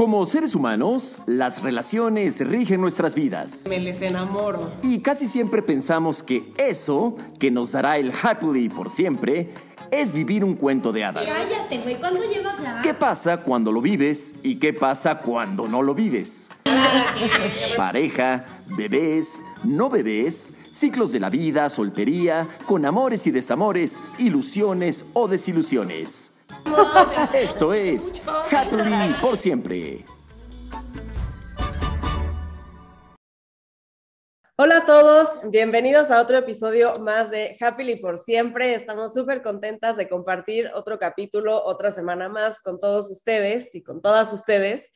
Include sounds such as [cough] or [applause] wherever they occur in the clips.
Como seres humanos, las relaciones rigen nuestras vidas. Me les enamoro. Y casi siempre pensamos que eso, que nos dará el happily por siempre, es vivir un cuento de hadas. Cállate, güey, ¿cuándo llevas ya? ¿Qué pasa cuando lo vives y qué pasa cuando no lo vives? [laughs] Pareja, bebés, no bebés, ciclos de la vida, soltería, con amores y desamores, ilusiones o desilusiones. [laughs] Esto es Happily por siempre. Hola a todos, bienvenidos a otro episodio más de Happily por siempre. Estamos súper contentas de compartir otro capítulo, otra semana más con todos ustedes y con todas ustedes.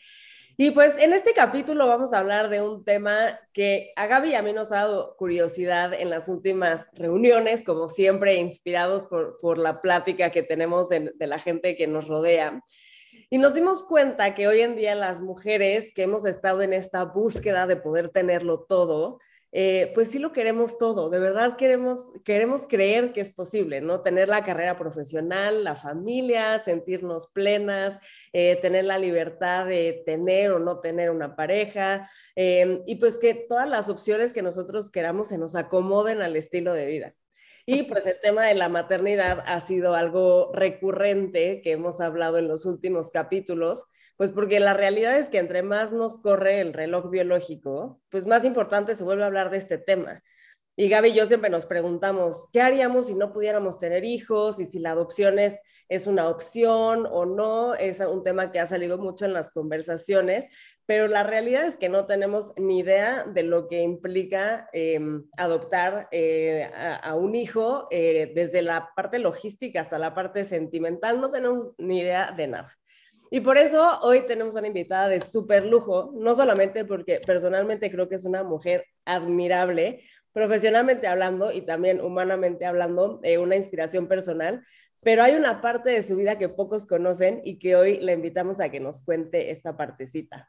Y pues en este capítulo vamos a hablar de un tema que a Gaby y a mí nos ha dado curiosidad en las últimas reuniones, como siempre, inspirados por, por la plática que tenemos de, de la gente que nos rodea. Y nos dimos cuenta que hoy en día las mujeres que hemos estado en esta búsqueda de poder tenerlo todo, eh, pues sí lo queremos todo, de verdad queremos, queremos creer que es posible, ¿no? Tener la carrera profesional, la familia, sentirnos plenas, eh, tener la libertad de tener o no tener una pareja, eh, y pues que todas las opciones que nosotros queramos se nos acomoden al estilo de vida. Y pues el tema de la maternidad ha sido algo recurrente que hemos hablado en los últimos capítulos, pues porque la realidad es que entre más nos corre el reloj biológico, pues más importante se vuelve a hablar de este tema. Y Gaby y yo siempre nos preguntamos, ¿qué haríamos si no pudiéramos tener hijos? Y si la adopción es, una opción o no. Es un tema que ha salido mucho en las conversaciones, pero la realidad es que no tenemos ni idea de lo que implica eh, adoptar eh, a, a, un hijo, eh, desde la parte logística hasta la parte sentimental, no tenemos ni idea de nada. Y por eso hoy tenemos una invitada de súper lujo, no solamente porque personalmente creo que es una mujer admirable, profesionalmente hablando y también humanamente hablando, eh, una inspiración personal, pero hay una parte de su vida que pocos conocen y que hoy la invitamos a que nos cuente esta partecita.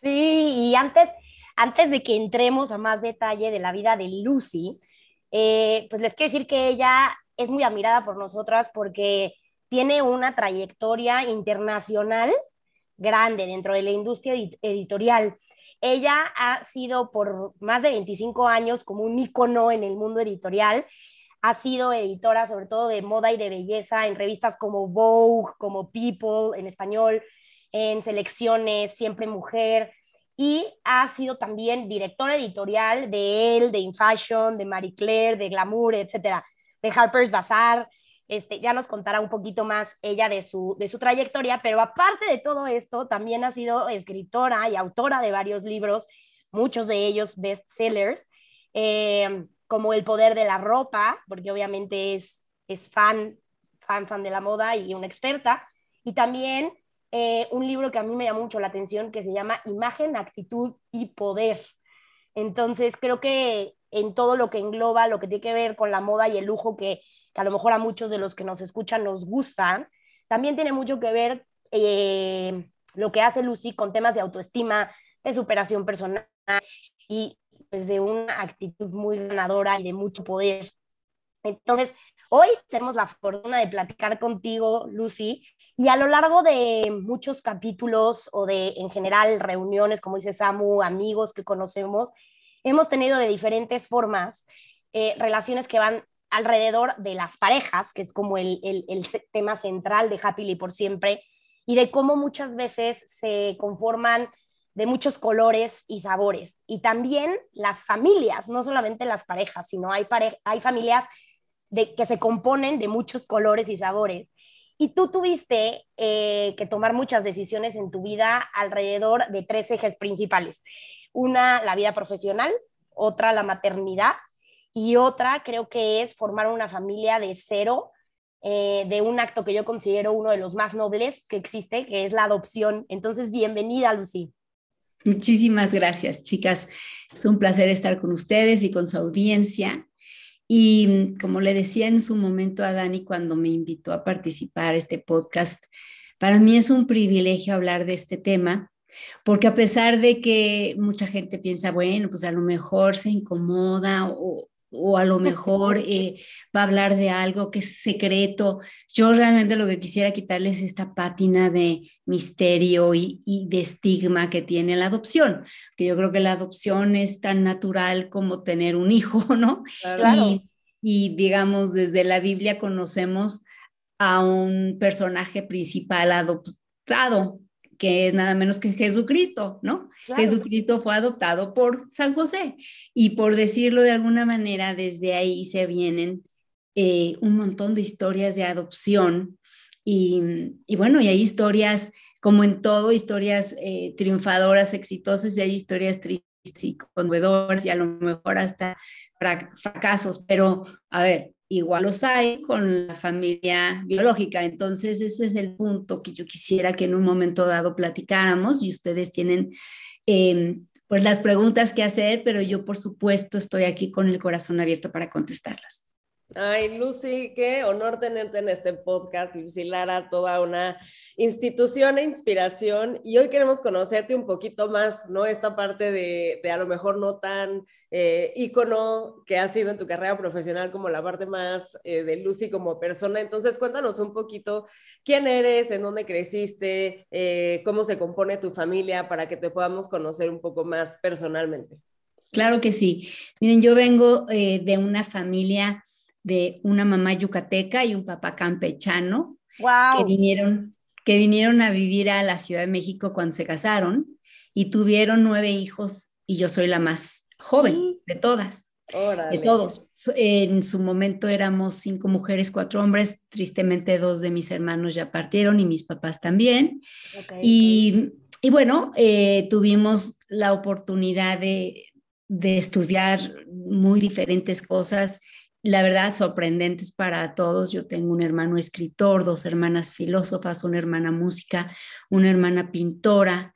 Sí, y antes, antes de que entremos a más detalle de la vida de Lucy, eh, pues les quiero decir que ella es muy admirada por nosotras porque tiene una trayectoria internacional grande dentro de la industria editorial. Ella ha sido por más de 25 años como un ícono en el mundo editorial. Ha sido editora sobre todo de moda y de belleza en revistas como Vogue, como People en español, en selecciones, siempre mujer. Y ha sido también directora editorial de Elle, de In Fashion, de Marie Claire, de Glamour, etcétera, de Harper's Bazaar. Este, ya nos contará un poquito más ella de su, de su trayectoria, pero aparte de todo esto, también ha sido escritora y autora de varios libros, muchos de ellos bestsellers, eh, como El poder de la ropa, porque obviamente es, es fan, fan, fan de la moda y una experta, y también eh, un libro que a mí me llama mucho la atención que se llama Imagen, Actitud y Poder. Entonces, creo que en todo lo que engloba, lo que tiene que ver con la moda y el lujo que que a lo mejor a muchos de los que nos escuchan nos gustan, también tiene mucho que ver eh, lo que hace Lucy con temas de autoestima, de superación personal y pues, de una actitud muy ganadora y de mucho poder. Entonces, hoy tenemos la fortuna de platicar contigo, Lucy, y a lo largo de muchos capítulos o de, en general, reuniones, como dice Samu, amigos que conocemos, hemos tenido de diferentes formas eh, relaciones que van alrededor de las parejas, que es como el, tema central de Happily por siempre, y de cómo muchas veces se conforman de muchos colores y sabores. Y también las familias, no solamente las parejas, sino hay, hay familias de, que se componen de muchos colores y sabores. Y tú tuviste eh, que tomar muchas decisiones en tu vida alrededor de tres ejes principales. Una, la vida profesional, otra, la maternidad y otra creo que es formar una familia de cero, eh, de un acto que yo considero uno de los más nobles que existe, que es la adopción. Entonces, bienvenida, Lucy. Muchísimas gracias, chicas. Es un placer estar con ustedes y con su audiencia. Y como le decía en su momento a Dani cuando me invitó a participar este podcast, para mí es un privilegio hablar de este tema, porque a pesar de que mucha gente piensa, bueno, pues a lo mejor se incomoda o, o a lo mejor [laughs] eh, va a hablar de algo que es secreto. Yo realmente lo que quisiera quitarles es esta pátina de misterio y, de estigma que tiene la adopción, que yo creo que la adopción es tan natural como tener un hijo, [laughs] ¿no? Claro. Y, digamos, desde la Biblia conocemos a un personaje principal adoptado, que es nada menos que Jesucristo, ¿no? Jesucristo fue adoptado por San José y por decirlo de alguna manera, desde ahí se vienen eh, un montón de historias de adopción y, bueno, y hay historias, como en todo, historias eh, triunfadoras, exitosas y hay historias tristes y conmovedoras y a lo mejor hasta fracasos, pero a ver, igual los hay con la familia biológica. Entonces, ese es el punto que yo quisiera que en un momento dado platicáramos y ustedes tienen em, pues las preguntas que hacer, pero yo por supuesto estoy aquí con el corazón abierto para contestarlas. Ay, Lucy, qué honor tenerte en este podcast, Lucy Lara, toda una institución e inspiración. Y hoy queremos conocerte un poquito más, ¿no? Esta parte de, a lo mejor no tan eh, ícono que ha sido en tu carrera profesional como la parte más eh, de Lucy como persona. Entonces, cuéntanos un poquito quién eres, en dónde creciste, eh, cómo se compone tu familia para que te podamos conocer un poco más personalmente. Claro que sí. Miren, yo vengo de una familia de una mamá yucateca y un papá campechano que, vinieron, que vinieron a vivir a la Ciudad de México cuando se casaron y tuvieron nueve hijos y yo soy la más joven de todas. De todos. En su momento éramos cinco mujeres, cuatro hombres. Tristemente dos de mis hermanos ya partieron y mis papás también. y, y, bueno, eh, tuvimos la oportunidad de, de estudiar muy diferentes cosas la verdad, sorprendentes para todos. Yo tengo un hermano escritor, dos hermanas filósofas, una hermana música, una hermana pintora,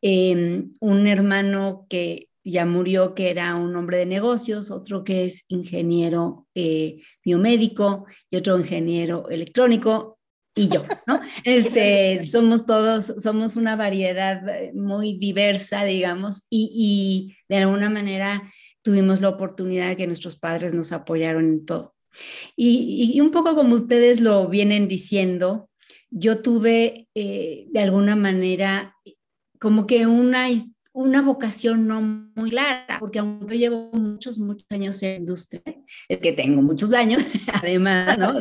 em, un hermano que ya murió, que era un hombre de negocios, otro que es ingeniero eh, biomédico y otro ingeniero electrónico y yo, ¿no? [laughs] Este, somos todos, somos una variedad eh, muy diversa, digamos, y, y de alguna manera tuvimos la oportunidad de que nuestros padres nos apoyaron en todo. Y, un poco como ustedes lo vienen diciendo, yo tuve eh, de alguna manera como que una, una vocación no muy clara, porque aunque yo llevo muchos, muchos años en la industria, es que tengo muchos años, [laughs] además, ¿no?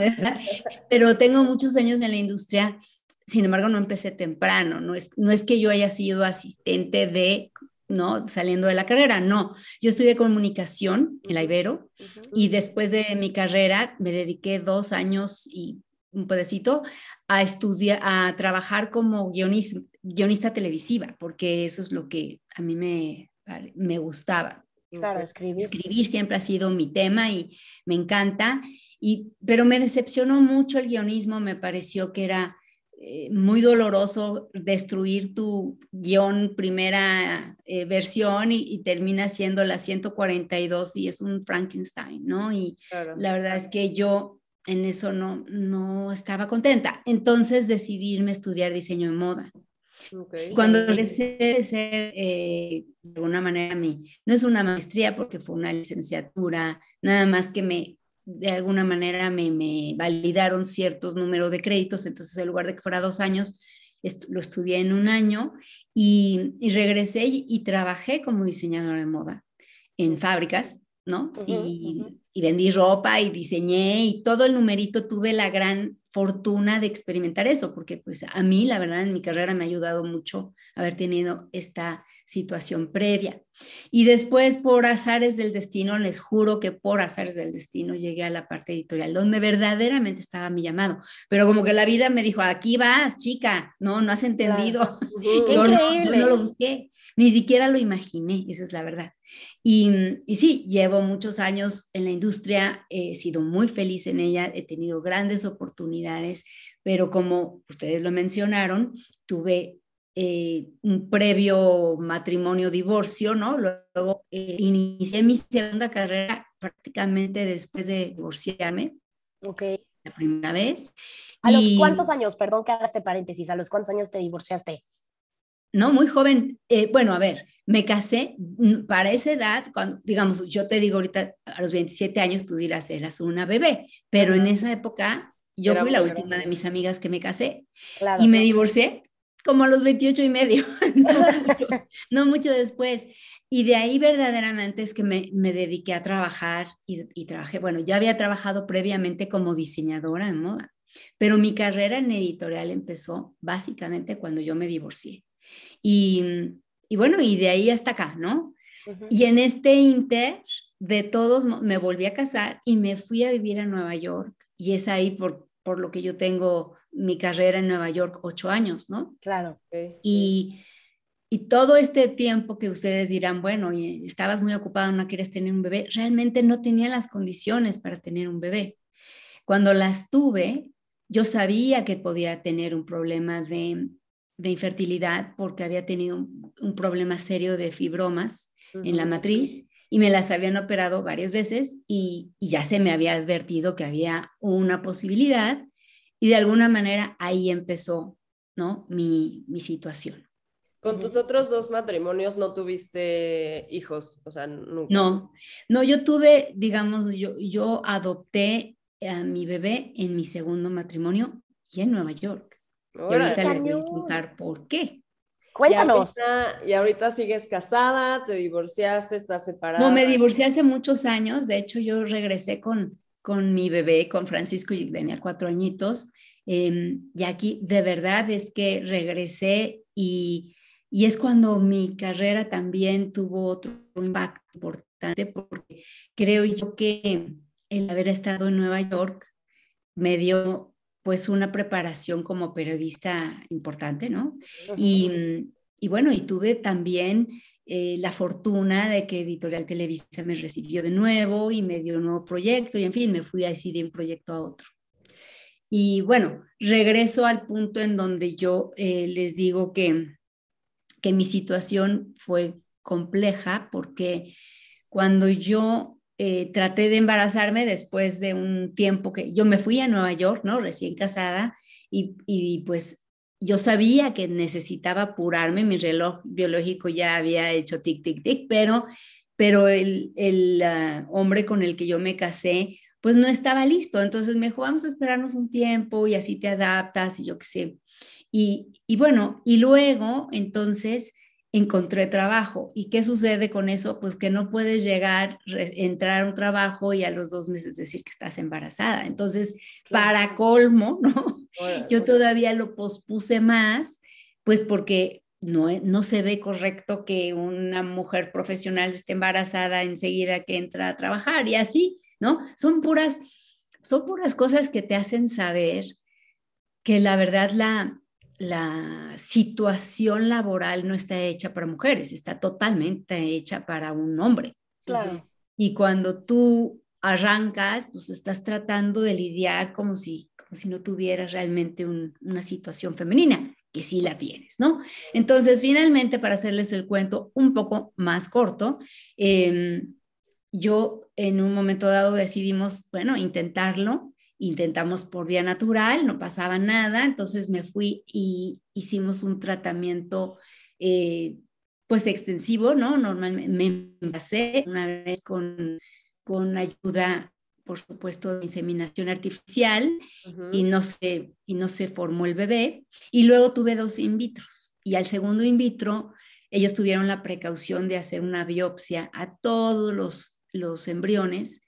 Pero tengo muchos años en la industria, sin embargo, no empecé temprano, no es, no es que yo haya sido asistente de ¿no? Saliendo de la carrera, no. Yo estudié comunicación en la Ibero y después de mi carrera me dediqué dos años y un pedacito a estudiar, a trabajar como guionista, guionista televisiva, porque eso es lo que a mí me, me gustaba. Claro, escribir. Escribir siempre ha sido mi tema y me encanta, y, pero me decepcionó mucho el guionismo, me pareció que era eh, muy doloroso destruir tu guion primera eh, versión y, termina siendo la 142 y es un Frankenstein, ¿no? Y la verdad es que yo en eso no, no estaba contenta. Entonces decidí irme a estudiar diseño de moda. Cuando regresé de ser, eh, de alguna manera, mi, no es una maestría porque fue una licenciatura, nada más que me de alguna manera me, validaron ciertos números de créditos, entonces en lugar de que fuera dos años, lo estudié en un año y, regresé y, trabajé como diseñadora de moda en fábricas, ¿no? y, y, vendí ropa y diseñé y todo el numerito tuve la gran fortuna de experimentar eso, porque pues a mí, la verdad, en mi carrera me ha ayudado mucho haber tenido esta situación previa. Y después, por azares del destino, les juro que por azares del destino llegué a la parte editorial, donde verdaderamente estaba mi llamado. Pero como que la vida me dijo, aquí vas, chica, no, no has entendido. [laughs] yo, no, lo busqué, ni siquiera lo imaginé, esa es la verdad. Y, y, sí, llevo muchos años en la industria, he sido muy feliz en ella, he tenido grandes oportunidades, pero como ustedes lo mencionaron, tuve eh, un previo matrimonio, divorcio, ¿no? Luego eh, inicié mi segunda carrera prácticamente después de divorciarme. Ok. La primera vez. ¿A los cuántos años, perdón que haga este paréntesis, a los cuántos años te divorciaste? ¿no? Muy joven. Eh, bueno, a ver, me casé mm, para esa edad, cuando, digamos, yo te digo ahorita a los 27 años, tú dirás, eras una bebé, pero en esa época yo fui la última de mis amigas que me casé y me divorcié como a los 28 y medio, [laughs] no, mucho, después. Y de ahí verdaderamente es que me, me dediqué a trabajar y, y, trabajé, bueno, ya había trabajado previamente como diseñadora de moda, pero mi carrera en editorial empezó básicamente cuando yo me divorcié. Y, y bueno, y de ahí hasta acá, ¿no? Y en este inter, de todos, me volví a casar y me fui a vivir a Nueva York. Y es ahí por, por lo que yo tengo mi carrera en Nueva York, ocho años, ¿no? Claro. Y, y todo este tiempo que ustedes dirán, bueno, estabas muy ocupado, no quieres tener un bebé, realmente no tenía las condiciones para tener un bebé. Cuando las tuve, yo sabía que podía tener un problema de, de infertilidad porque había tenido un, problema serio de fibromas en la matriz y me las habían operado varias veces y, ya se me había advertido que había una posibilidad y de alguna manera ahí empezó ¿no? mi, mi situación. Con tus otros dos matrimonios no tuviste hijos, o sea, nunca. No, no, yo tuve, digamos, yo, yo adopté a mi bebé en mi segundo matrimonio y en Nueva York. Y ahorita les voy a contar por qué. Cuéntanos. Y ahorita, sigues casada, te divorciaste, estás separada. No, me divorcié hace muchos años. De hecho, yo regresé con, con mi bebé, con Francisco, y tenía cuatro añitos. Em, y aquí, de verdad, es que regresé y, y es cuando mi carrera también tuvo otro impacto importante, porque creo yo que el haber estado en Nueva York me dio pues una preparación como periodista importante, ¿no? y, y, bueno, y tuve también eh, la fortuna de que Editorial Televisa me recibió de nuevo y me dio un nuevo proyecto y en fin, me fui así de un proyecto a otro. Y bueno, regreso al punto en donde yo eh, les digo que, que mi situación fue compleja porque cuando yo eh, traté de embarazarme después de un tiempo que yo me fui a Nueva York, ¿no? Recién casada y, y pues yo sabía que necesitaba apurarme, mi reloj biológico ya había hecho tic, tic, tic, pero, pero el, el ah, hombre con el que yo me casé, pues no estaba listo. Entonces me dijo, vamos a esperarnos un tiempo y así te adaptas y yo qué sé. Y, y bueno, y luego entonces encontré trabajo. ¿Y qué sucede con eso? Pues que no puedes llegar, entrar a un trabajo y a los dos meses decir que estás embarazada. Entonces, para colmo, ¿no? Yo todavía lo pospuse más, pues porque no, no se ve correcto que una mujer profesional esté embarazada enseguida que entra a trabajar y así, ¿no? Son puras, son puras cosas que te hacen saber que la verdad la, la situación laboral no está hecha para mujeres, está totalmente hecha para un hombre. Claro. Y cuando tú arrancas, pues estás tratando de lidiar como si, como si no tuvieras realmente una situación femenina, que sí la tienes, ¿no? Entonces, finalmente, para hacerles el cuento un poco más corto, em, yo en un momento dado decidimos, bueno, intentarlo intentamos por vía natural, no pasaba nada, entonces me fui y hicimos un tratamiento eh, pues extensivo, ¿no? Normalmente me pasé una vez con, con ayuda, por supuesto, de inseminación artificial y, no se, y no se formó el bebé. Y luego tuve dos in vitro. Y al segundo in vitro, ellos tuvieron la precaución de hacer una biopsia a todos los, los embriones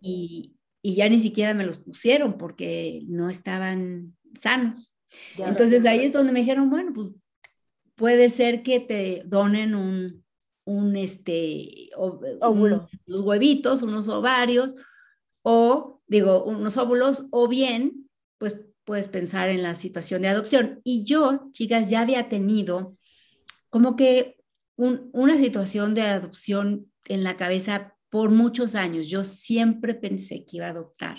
y, y ya ni siquiera me los pusieron porque no estaban sanos. Entonces ahí es donde me dijeron, bueno, pues puede ser que te donen un, un este, óvulo. los huevitos, unos ovarios, o digo, unos óvulos, o bien, pues puedes pensar en la situación de adopción. Y yo, chicas, ya había tenido como que una situación de adopción en la cabeza por muchos años. Yo siempre pensé que iba a adoptar.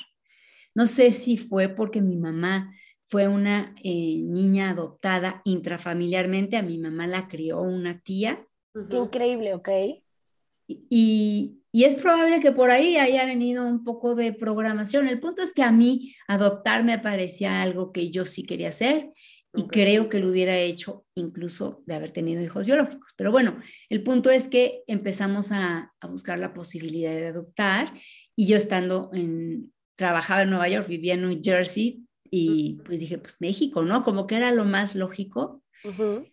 No sé si fue porque mi mamá fue una eh, niña adoptada intrafamiliarmente, a mi mamá la crió una tía. Qué increíble, ok. Y, y, es probable que por ahí haya venido un poco de programación. El punto es que a mí adoptar me parecía algo que yo sí quería hacer Y creo que lo hubiera hecho incluso de haber tenido hijos biológicos. Pero bueno, el punto es que empezamos a, a buscar la posibilidad de adoptar y yo estando en, trabajaba en Nueva York, vivía en New Jersey y pues dije, pues México, ¿no? Como que era lo más lógico.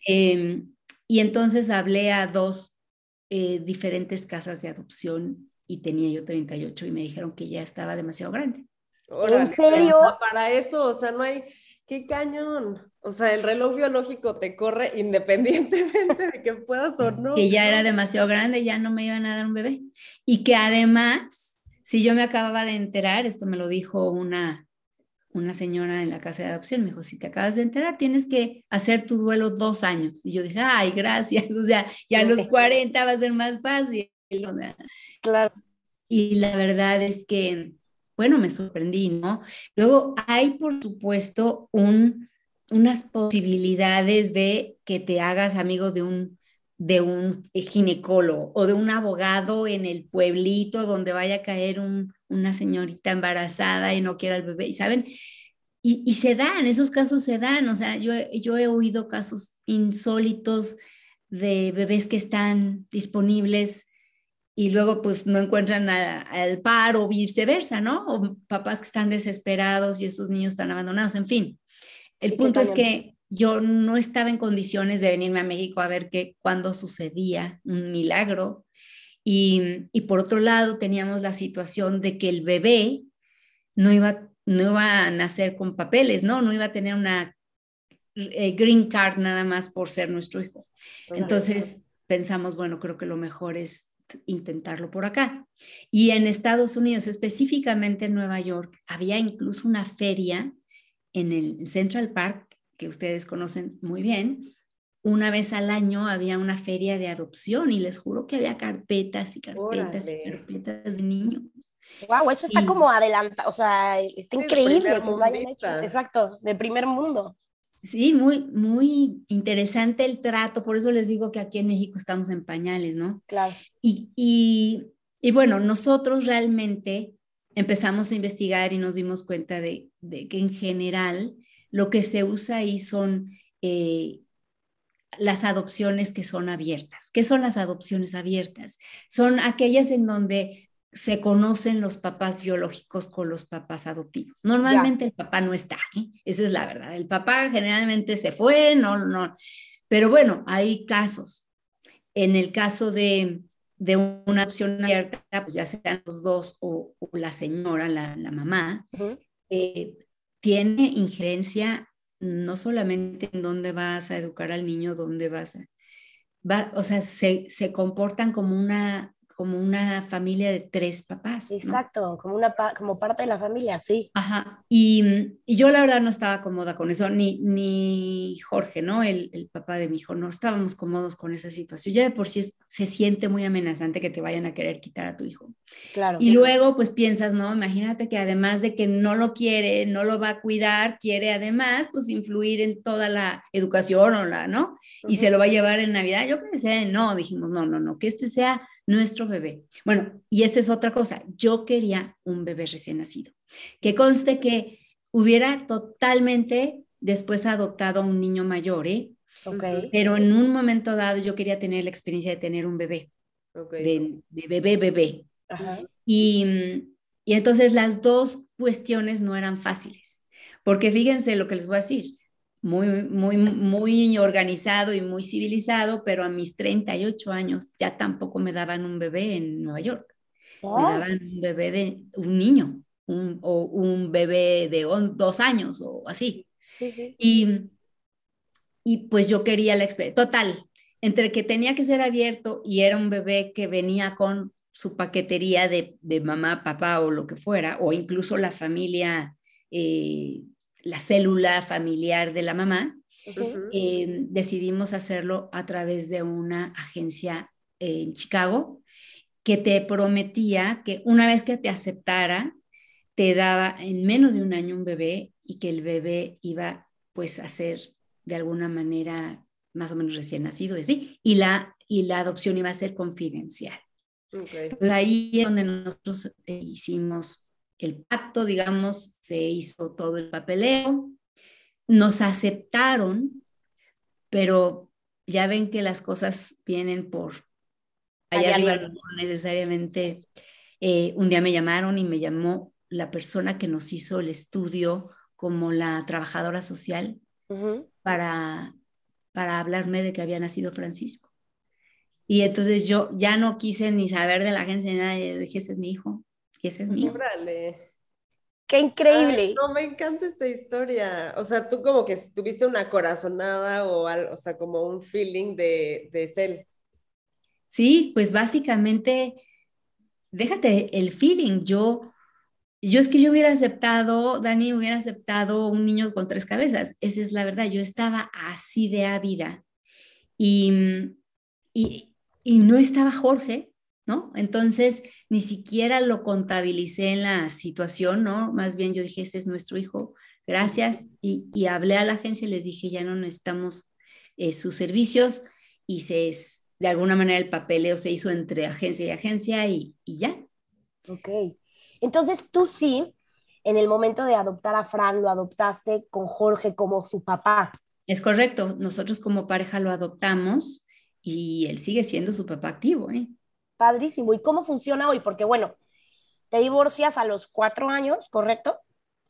Em, y entonces hablé a dos eh, diferentes casas de adopción y tenía yo 38 y me dijeron que ya estaba demasiado grande. ¿En serio? Para eso, o sea, no hay, qué cañón. O sea, el reloj biológico te corre independientemente de que puedas o no. Que ya era demasiado grande, ya no me iban a dar un bebé. Y que además, si yo me acababa de enterar, esto me lo dijo una, una señora en la casa de adopción, me dijo, si te acabas de enterar, tienes que hacer tu duelo dos años. Y yo dije, ay, gracias, [laughs] o sea, ya a los 40 va a ser más fácil. Claro. Y la verdad es que bueno, me sorprendí, ¿no? Luego hay, por supuesto, un, unas posibilidades de que te hagas amigo de un, de un ginecólogo o de un abogado en el pueblito donde vaya a caer una señorita embarazada y no quiera el bebé, ¿saben? Y, y, se dan, esos casos se dan, o sea, yo, yo he oído casos insólitos de bebés que están disponibles y luego pues no encuentran al par o viceversa, ¿no? O papás que están desesperados y esos niños están abandonados, en fin. El punto es que yo no estaba en condiciones de venirme a México a ver qué, cuándo sucedía un milagro. Y, y, por otro lado teníamos la situación de que el bebé no iba, no iba a nacer con papeles, ¿no? No iba a tener una eh, green card nada más por ser nuestro hijo. Entonces pensamos, bueno, creo que lo mejor es intentarlo por acá. Y en Estados Unidos, específicamente en Nueva York, había incluso una feria en el Central Park, que ustedes conocen muy bien. Una vez al año había una feria de adopción y les juro que había carpetas y carpetas y carpetas de niños. Wow, eso está como adelantado, o sea, está increíble. Exacto, de primer mundo. Sí, muy, muy interesante el trato, por eso les digo que aquí en México estamos en pañales, ¿no? Claro. Y, y, y bueno, nosotros realmente empezamos a investigar y nos dimos cuenta de, de que en general lo que se usa ahí son eh, las adopciones que son abiertas. ¿Qué son las adopciones abiertas? Son aquellas en donde se conocen los papás biológicos con los papás adoptivos. Normalmente el papá no está, ¿eh? esa es la verdad. El papá generalmente se fue, no, no. Pero bueno, hay casos. En el caso de, de una adopción abierta, pues ya sean los dos o, la señora, la, la mamá, eh, tiene injerencia no solamente en dónde vas a educar al niño, dónde vas a... Va, o sea, se, se comportan como una como una familia de tres papás. Exacto, como, una, como parte de la familia, sí. Ajá, y, y, yo la verdad no estaba cómoda con eso, ni, ni Jorge, ¿no? El, el, papá de mi hijo, no estábamos cómodos con esa situación. Ya de por sí se siente muy amenazante que te vayan a querer quitar a tu hijo. Claro. Y luego pues piensas, ¿no? Imagínate que además de que no lo quiere, no lo va a cuidar, quiere además pues influir en toda la educación o la, ¿no? Y se lo va a llevar en Navidad. Yo sea, no, dijimos, no, no, no, que este sea nuestro bebé. Bueno, y esta es otra cosa, yo quería un bebé recién nacido, que conste que hubiera totalmente después adoptado a un niño mayor, ¿eh? Okay. Pero en un momento dado yo quería tener la experiencia de tener un bebé, Okay. de, de, bebé, bebé. Ajá. Y, y entonces las dos cuestiones no eran fáciles, porque fíjense lo que les voy a decir, muy, muy, muy organizado y muy civilizado, pero a mis 38 años ya tampoco me daban un bebé en Nueva York. Oh. Me daban un bebé de un niño un, o un bebé de on, dos años o así. Sí, sí. Y, y pues yo quería la experiencia. Total, entre que tenía que ser abierto y era un bebé que venía con su paquetería de, de mamá, papá o lo que fuera, o incluso la familia. Eh, la célula familiar de la mamá, eh, decidimos hacerlo a través de una agencia en Chicago que te prometía que una vez que te aceptara, te daba en menos de un año un bebé y que el bebé iba pues a ser de alguna manera más o menos recién nacido y así, y la, y la adopción iba a ser confidencial. Ok. Entonces ahí es donde nosotros eh, hicimos el pacto, digamos, se hizo todo el papeleo, nos aceptaron, pero ya ven que las cosas vienen por allá, arriba, no necesariamente. Eh, un día me llamaron y me llamó la persona que nos hizo el estudio como la trabajadora social para, para hablarme de que había nacido Francisco. Y entonces yo ya no quise ni saber de la agencia ni nada, dije, ese es mi hijo, y ese es mi hijo. ¡Qué increíble! no, me encanta esta historia. O sea, tú como que tuviste una corazonada o algo, o sea, como un feeling de, de cel. Sí, pues básicamente, déjate el feeling. Yo, yo es que yo hubiera aceptado, Dani hubiera aceptado un niño con tres cabezas. Esa es la verdad. Yo estaba así de ávida. Y, y, y no estaba Jorge, ¿no? Entonces, ni siquiera lo contabilicé en la situación, ¿no? Más bien yo dije, ese es nuestro hijo, gracias. Y, hablé a la agencia y les dije, ya no necesitamos eh, sus servicios y se, de alguna manera el papeleo se hizo entre agencia y agencia y, y ya. Ok. Entonces, tú sí, en el momento de adoptar a Fran, lo adoptaste con Jorge como su papá. Es correcto, nosotros como pareja lo adoptamos y él sigue siendo su papá activo, ¿eh? Padrísimo. ¿Y cómo funciona hoy? Porque bueno, te divorcias a los cuatro años, ¿correcto?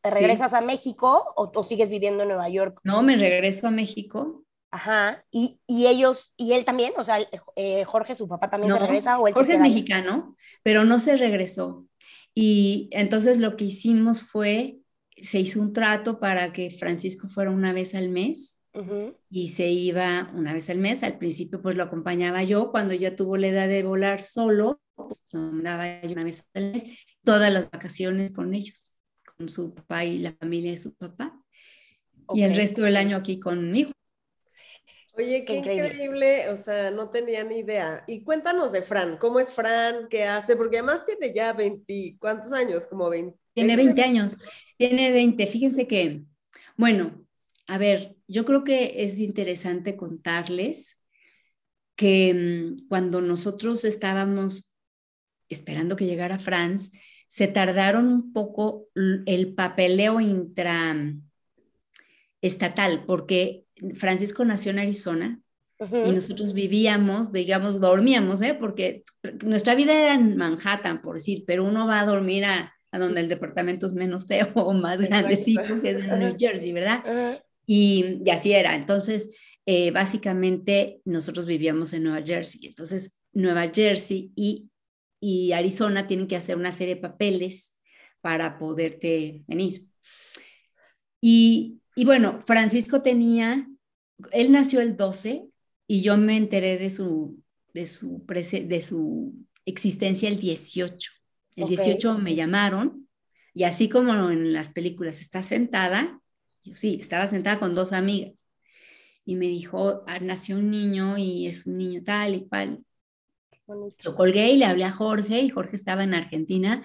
¿Te regresas a México o, sigues viviendo en Nueva York? No, me regreso a México. Ajá, y, ellos, y él también, o sea, eh, Jorge, su papá también se regresa o él Jorge es mexicano, pero no se regresó. Y entonces lo que hicimos fue, se hizo un trato para que Francisco fuera una vez al mes y se iba una vez al mes. Al principio pues lo acompañaba yo, cuando ya tuvo la edad de volar solo, pues lo mandaba yo una vez al mes, todas las vacaciones con ellos, con su papá y la familia de su papá. Y el resto del año aquí conmigo. Oye, qué, increíble. o sea, no tenía ni idea. Y cuéntanos de Fran, ¿cómo es Fran? ¿Qué hace? Porque además tiene ya 20, ¿cuántos años? Como 20. Tiene 20 años, tiene 20. Fíjense que, bueno, a ver, yo creo que es interesante contarles que mm, cuando nosotros estábamos esperando que llegara Franz, se tardaron un poco el papeleo intraestatal, porque Francisco nació en Arizona y nosotros vivíamos, digamos, dormíamos, ¿eh? porque nuestra vida era en Manhattan, por decir, pero uno va a dormir a, donde el departamento es menos feo [laughs] o más grandecito, que es en New Jersey, ¿verdad? Y, así era. Entonces, eh, básicamente nosotros vivíamos en Nueva Jersey. Entonces, Nueva Jersey y, y Arizona tienen que hacer una serie de papeles para poderte venir. Y, y, bueno, Francisco tenía, él nació el 12 y yo me enteré de su, de su, de su existencia el 18. El 18 me llamaron y así como en las películas está sentada, sí, estaba sentada con dos amigas y me dijo, ah, nació un niño y es un niño tal y cual. Lo colgué y le hablé a Jorge y Jorge estaba en Argentina.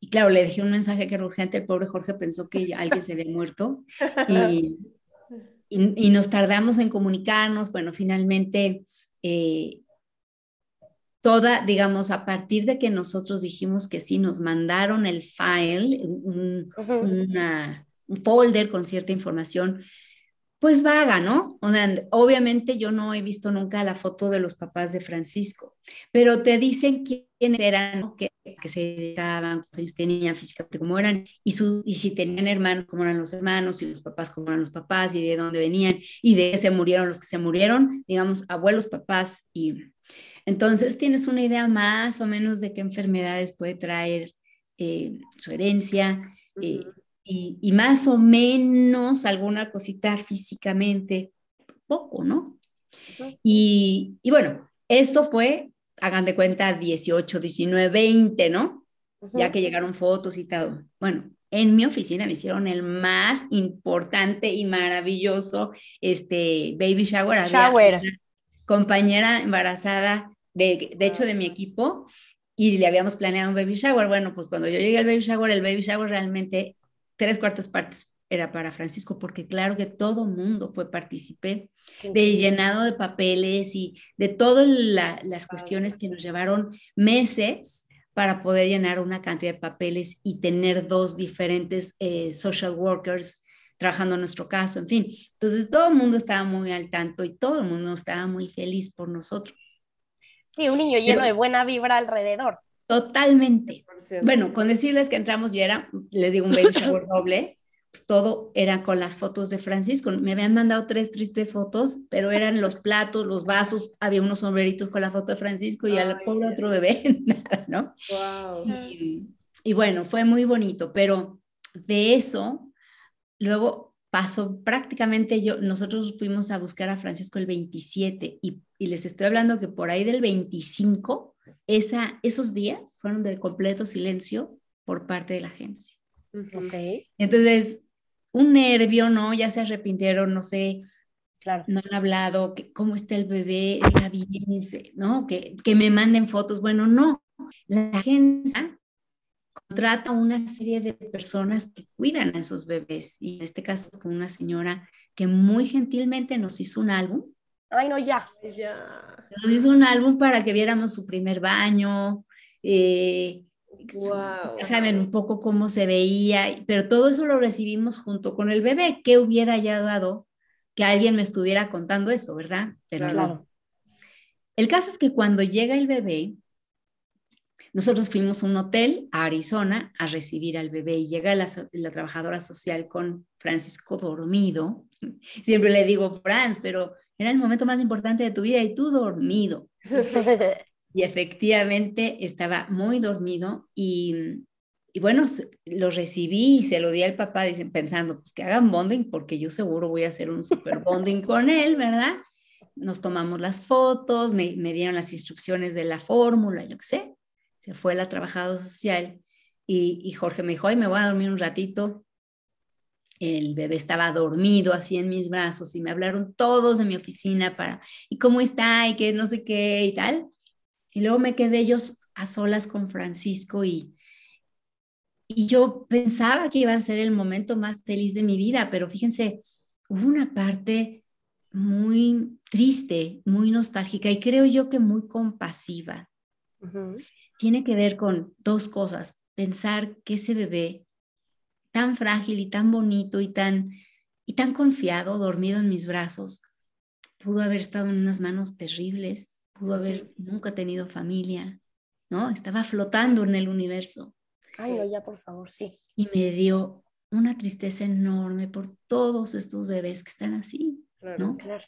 Y claro, le dejé un mensaje que era urgente, el pobre Jorge pensó que alguien se había muerto. [laughs] Y, y, nos tardamos en comunicarnos, bueno, finalmente... Eh, toda, digamos, a partir de que nosotros dijimos que sí, nos mandaron el file, una, un folder con cierta información, pues vaga, ¿no? obviamente yo no he visto nunca la foto de los papás de Francisco, pero te dicen quiénes eran, qué, que se dedicaban, cuántos tenían físicamente, cómo eran, y si tenían hermanos, cómo eran los hermanos, y los papás, cómo eran los papás, y de dónde venían, y de qué se murieron los que se murieron, digamos, abuelos, papás, y entonces tienes una idea más o menos de qué enfermedades puede traer eh, su herencia. Eh, y, más o menos alguna cosita físicamente, poco, ¿no? Y, y, bueno, esto fue, hagan de cuenta, 18, 19, 20, ¿no? Ya que llegaron fotos y todo. Bueno, en mi oficina me hicieron el más importante y maravilloso este, baby shower. Shower. compañera embarazada, de, de hecho, de mi equipo, y le habíamos planeado un baby shower. Bueno, pues cuando yo llegué al baby shower, el baby shower realmente tres cuartas partes era para Francisco, porque claro que todo mundo fue partícipe de llenado de papeles y de todas las cuestiones que nos llevaron meses para poder llenar una cantidad de papeles y tener dos diferentes eh, social workers trabajando nuestro caso, en fin. Entonces todo el mundo estaba muy al tanto y todo el mundo estaba muy feliz por nosotros. Sí, un niño lleno de buena vibra alrededor. Totalmente. Bueno, con decirles que entramos y era, les digo, un baby shower [laughs] doble, pues todo era con las fotos de Francisco. Me habían mandado tres tristes fotos, pero eran los platos, los vasos, había unos sombreritos con la foto de Francisco y al pobre otro bebé, [laughs] nada, ¿no? Wow. Y, y bueno, fue muy bonito, pero de eso, luego pasó prácticamente yo, nosotros fuimos a buscar a Francisco el 27 y, y les estoy hablando que por ahí del 25 esa, esos días fueron de completo silencio por parte de la agencia. Okay. Entonces, un nervio, ¿no? Ya se arrepintieron, no sé, claro. no han hablado, que, cómo está el bebé, está bien, ¿no? Que, que me manden fotos. Bueno, no, la agencia contrata una serie de personas que cuidan a esos bebés y en este caso fue una señora que muy gentilmente nos hizo un álbum Ay, no, ya. Nos hizo un álbum para que viéramos su primer baño. Eh, Saben un poco cómo se veía, pero todo eso lo recibimos junto con el bebé. ¿Qué hubiera ya dado que alguien me estuviera contando eso, verdad? Pero claro. El caso es que cuando llega el bebé, nosotros fuimos a un hotel a Arizona a recibir al bebé y llega la, la, trabajadora social con Francisco dormido. [laughs] Siempre le digo, Franz, pero era el momento más importante de tu vida y tú dormido. [laughs] y efectivamente estaba muy dormido y, y, bueno, lo recibí y se lo di al papá dicen, pensando, pues que hagan bonding porque yo seguro voy a hacer un super bonding con él, ¿verdad? Nos tomamos las fotos, me, me dieron las instrucciones de la fórmula, yo qué sé. Se fue la trabajadora social y, y Jorge me dijo, ay, me voy a dormir un ratito el bebé estaba dormido así en mis brazos y me hablaron todos de mi oficina para, ¿y cómo está? Y que no sé qué y tal. Y luego me quedé yo a solas con Francisco y, y yo pensaba que iba a ser el momento más feliz de mi vida, pero fíjense, hubo una parte muy triste, muy nostálgica y creo yo que muy compasiva. Tiene que ver con dos cosas, pensar que ese bebé tan frágil y tan bonito y tan, y tan confiado, dormido en mis brazos, pudo haber estado en unas manos terribles, pudo haber nunca tenido familia, ¿no? Estaba flotando en el universo. Ay, no, ya por favor, sí. Y me dio una tristeza enorme por todos estos bebés que están así, ¿no? Claro.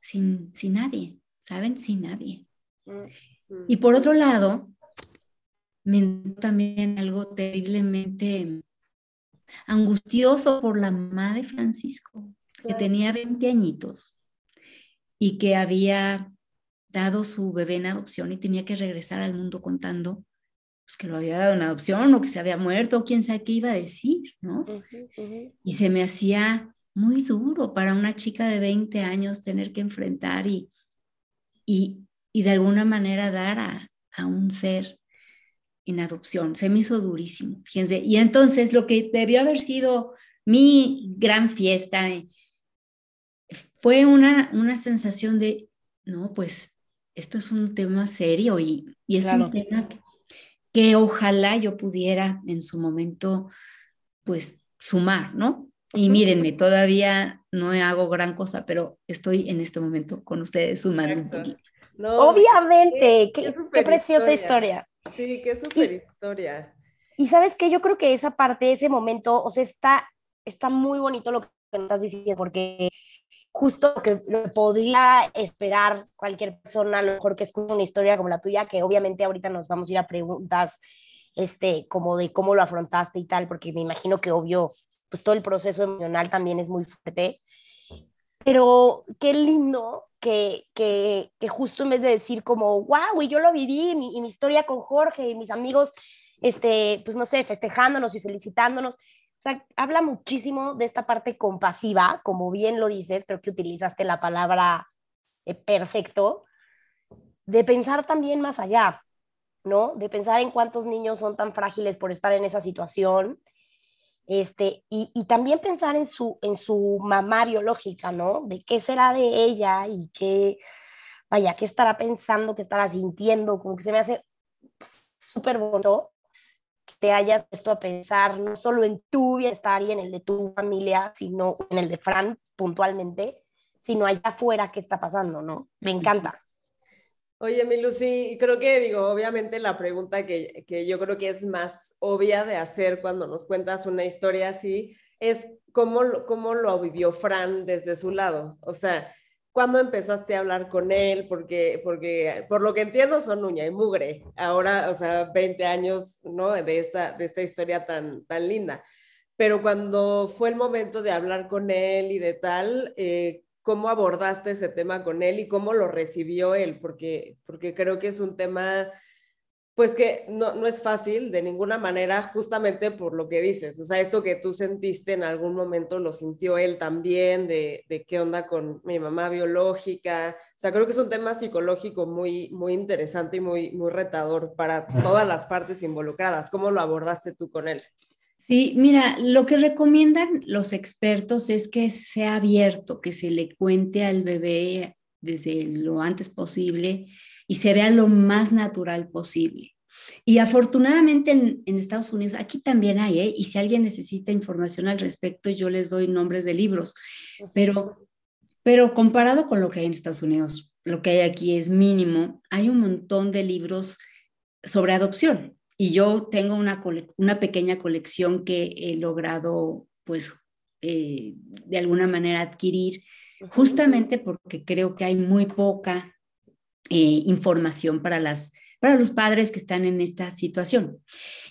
Sin, sin nadie, ¿saben? Sin nadie. Mm, mm. Y por otro lado, me también algo terriblemente angustioso por la mamá de Francisco, que tenía 20 añitos y que había dado su bebé en adopción y tenía que regresar al mundo contando pues, que lo había dado en adopción o que se había muerto o quién sabe qué iba a decir, ¿no? Y se me hacía muy duro para una chica de 20 años tener que enfrentar y, y, y de alguna manera dar a, a un ser en adopción. Se me hizo durísimo, fíjense. Y entonces lo que debió haber sido mi gran fiesta eh, fue una, una sensación de, no, pues esto es un tema serio y, y es un tema que, ojalá yo pudiera en su momento, pues, sumar, ¿no? Y mírenme, todavía no hago gran cosa, pero estoy en este momento con ustedes sumando un poquito. Obviamente, qué, qué, preciosa historia. Sí, qué súper historia. Y sabes que yo creo que esa parte, ese momento, o sea, está, está muy bonito lo que estás diciendo, porque justo lo que podría esperar cualquier persona, a lo mejor que escuche una historia como la tuya, que obviamente ahorita nos vamos a ir a preguntas, este, como de cómo lo afrontaste y tal, porque me imagino que obvio, pues todo el proceso emocional también es muy fuerte. Pero qué lindo que, que, que, justo en vez de decir como, wow, y yo lo viví, y mi, historia con Jorge y mis amigos, este, pues no sé, festejándonos y felicitándonos. O sea, habla muchísimo de esta parte compasiva, como bien lo dices, creo que utilizaste la palabra eh, perfecto, de pensar también más allá, ¿no? De pensar en cuántos niños son tan frágiles por estar en esa situación este, y, y, también pensar en su, en su mamá biológica, ¿no? De qué será de ella y qué, vaya, qué estará pensando, qué estará sintiendo, como que se me hace súper bonito te hayas puesto a pensar no solo en tu bienestar y en el de tu familia, sino en el de Fran puntualmente, sino allá afuera qué está pasando, ¿no? Me encanta. Oye, mi Lucy, creo que digo, obviamente la pregunta que, que, yo creo que es más obvia de hacer cuando nos cuentas una historia así es cómo, cómo lo vivió Fran desde su lado. O sea, ¿cuándo empezaste a hablar con él? Porque, porque por lo que entiendo son uña y mugre. Ahora, o sea, 20 años, ¿no? De esta, de esta historia tan, tan linda. Pero cuando fue el momento de hablar con él y de tal, eh, cómo abordaste ese tema con él y cómo lo recibió él, porque, porque creo que es un tema, pues que no, no es fácil de ninguna manera, justamente por lo que dices, o sea, esto que tú sentiste en algún momento lo sintió él también, de, de qué onda con mi mamá biológica, o sea, creo que es un tema psicológico muy, muy interesante y muy, muy retador para todas las partes involucradas. ¿Cómo lo abordaste tú con él? Sí, mira, lo que recomiendan los expertos es que sea abierto, que se le cuente al bebé desde lo antes posible y se vea lo más natural posible. Y afortunadamente en, Estados Unidos, aquí también hay, ¿eh? y si alguien necesita información al respecto, yo les doy nombres de libros, pero, pero comparado con lo que hay en Estados Unidos, lo que hay aquí es mínimo, hay un montón de libros sobre adopción y yo tengo una, una pequeña colección que he logrado, pues, eh, de alguna manera adquirir, justamente porque creo que hay muy poca eh, información para, las, para los padres que están en esta situación.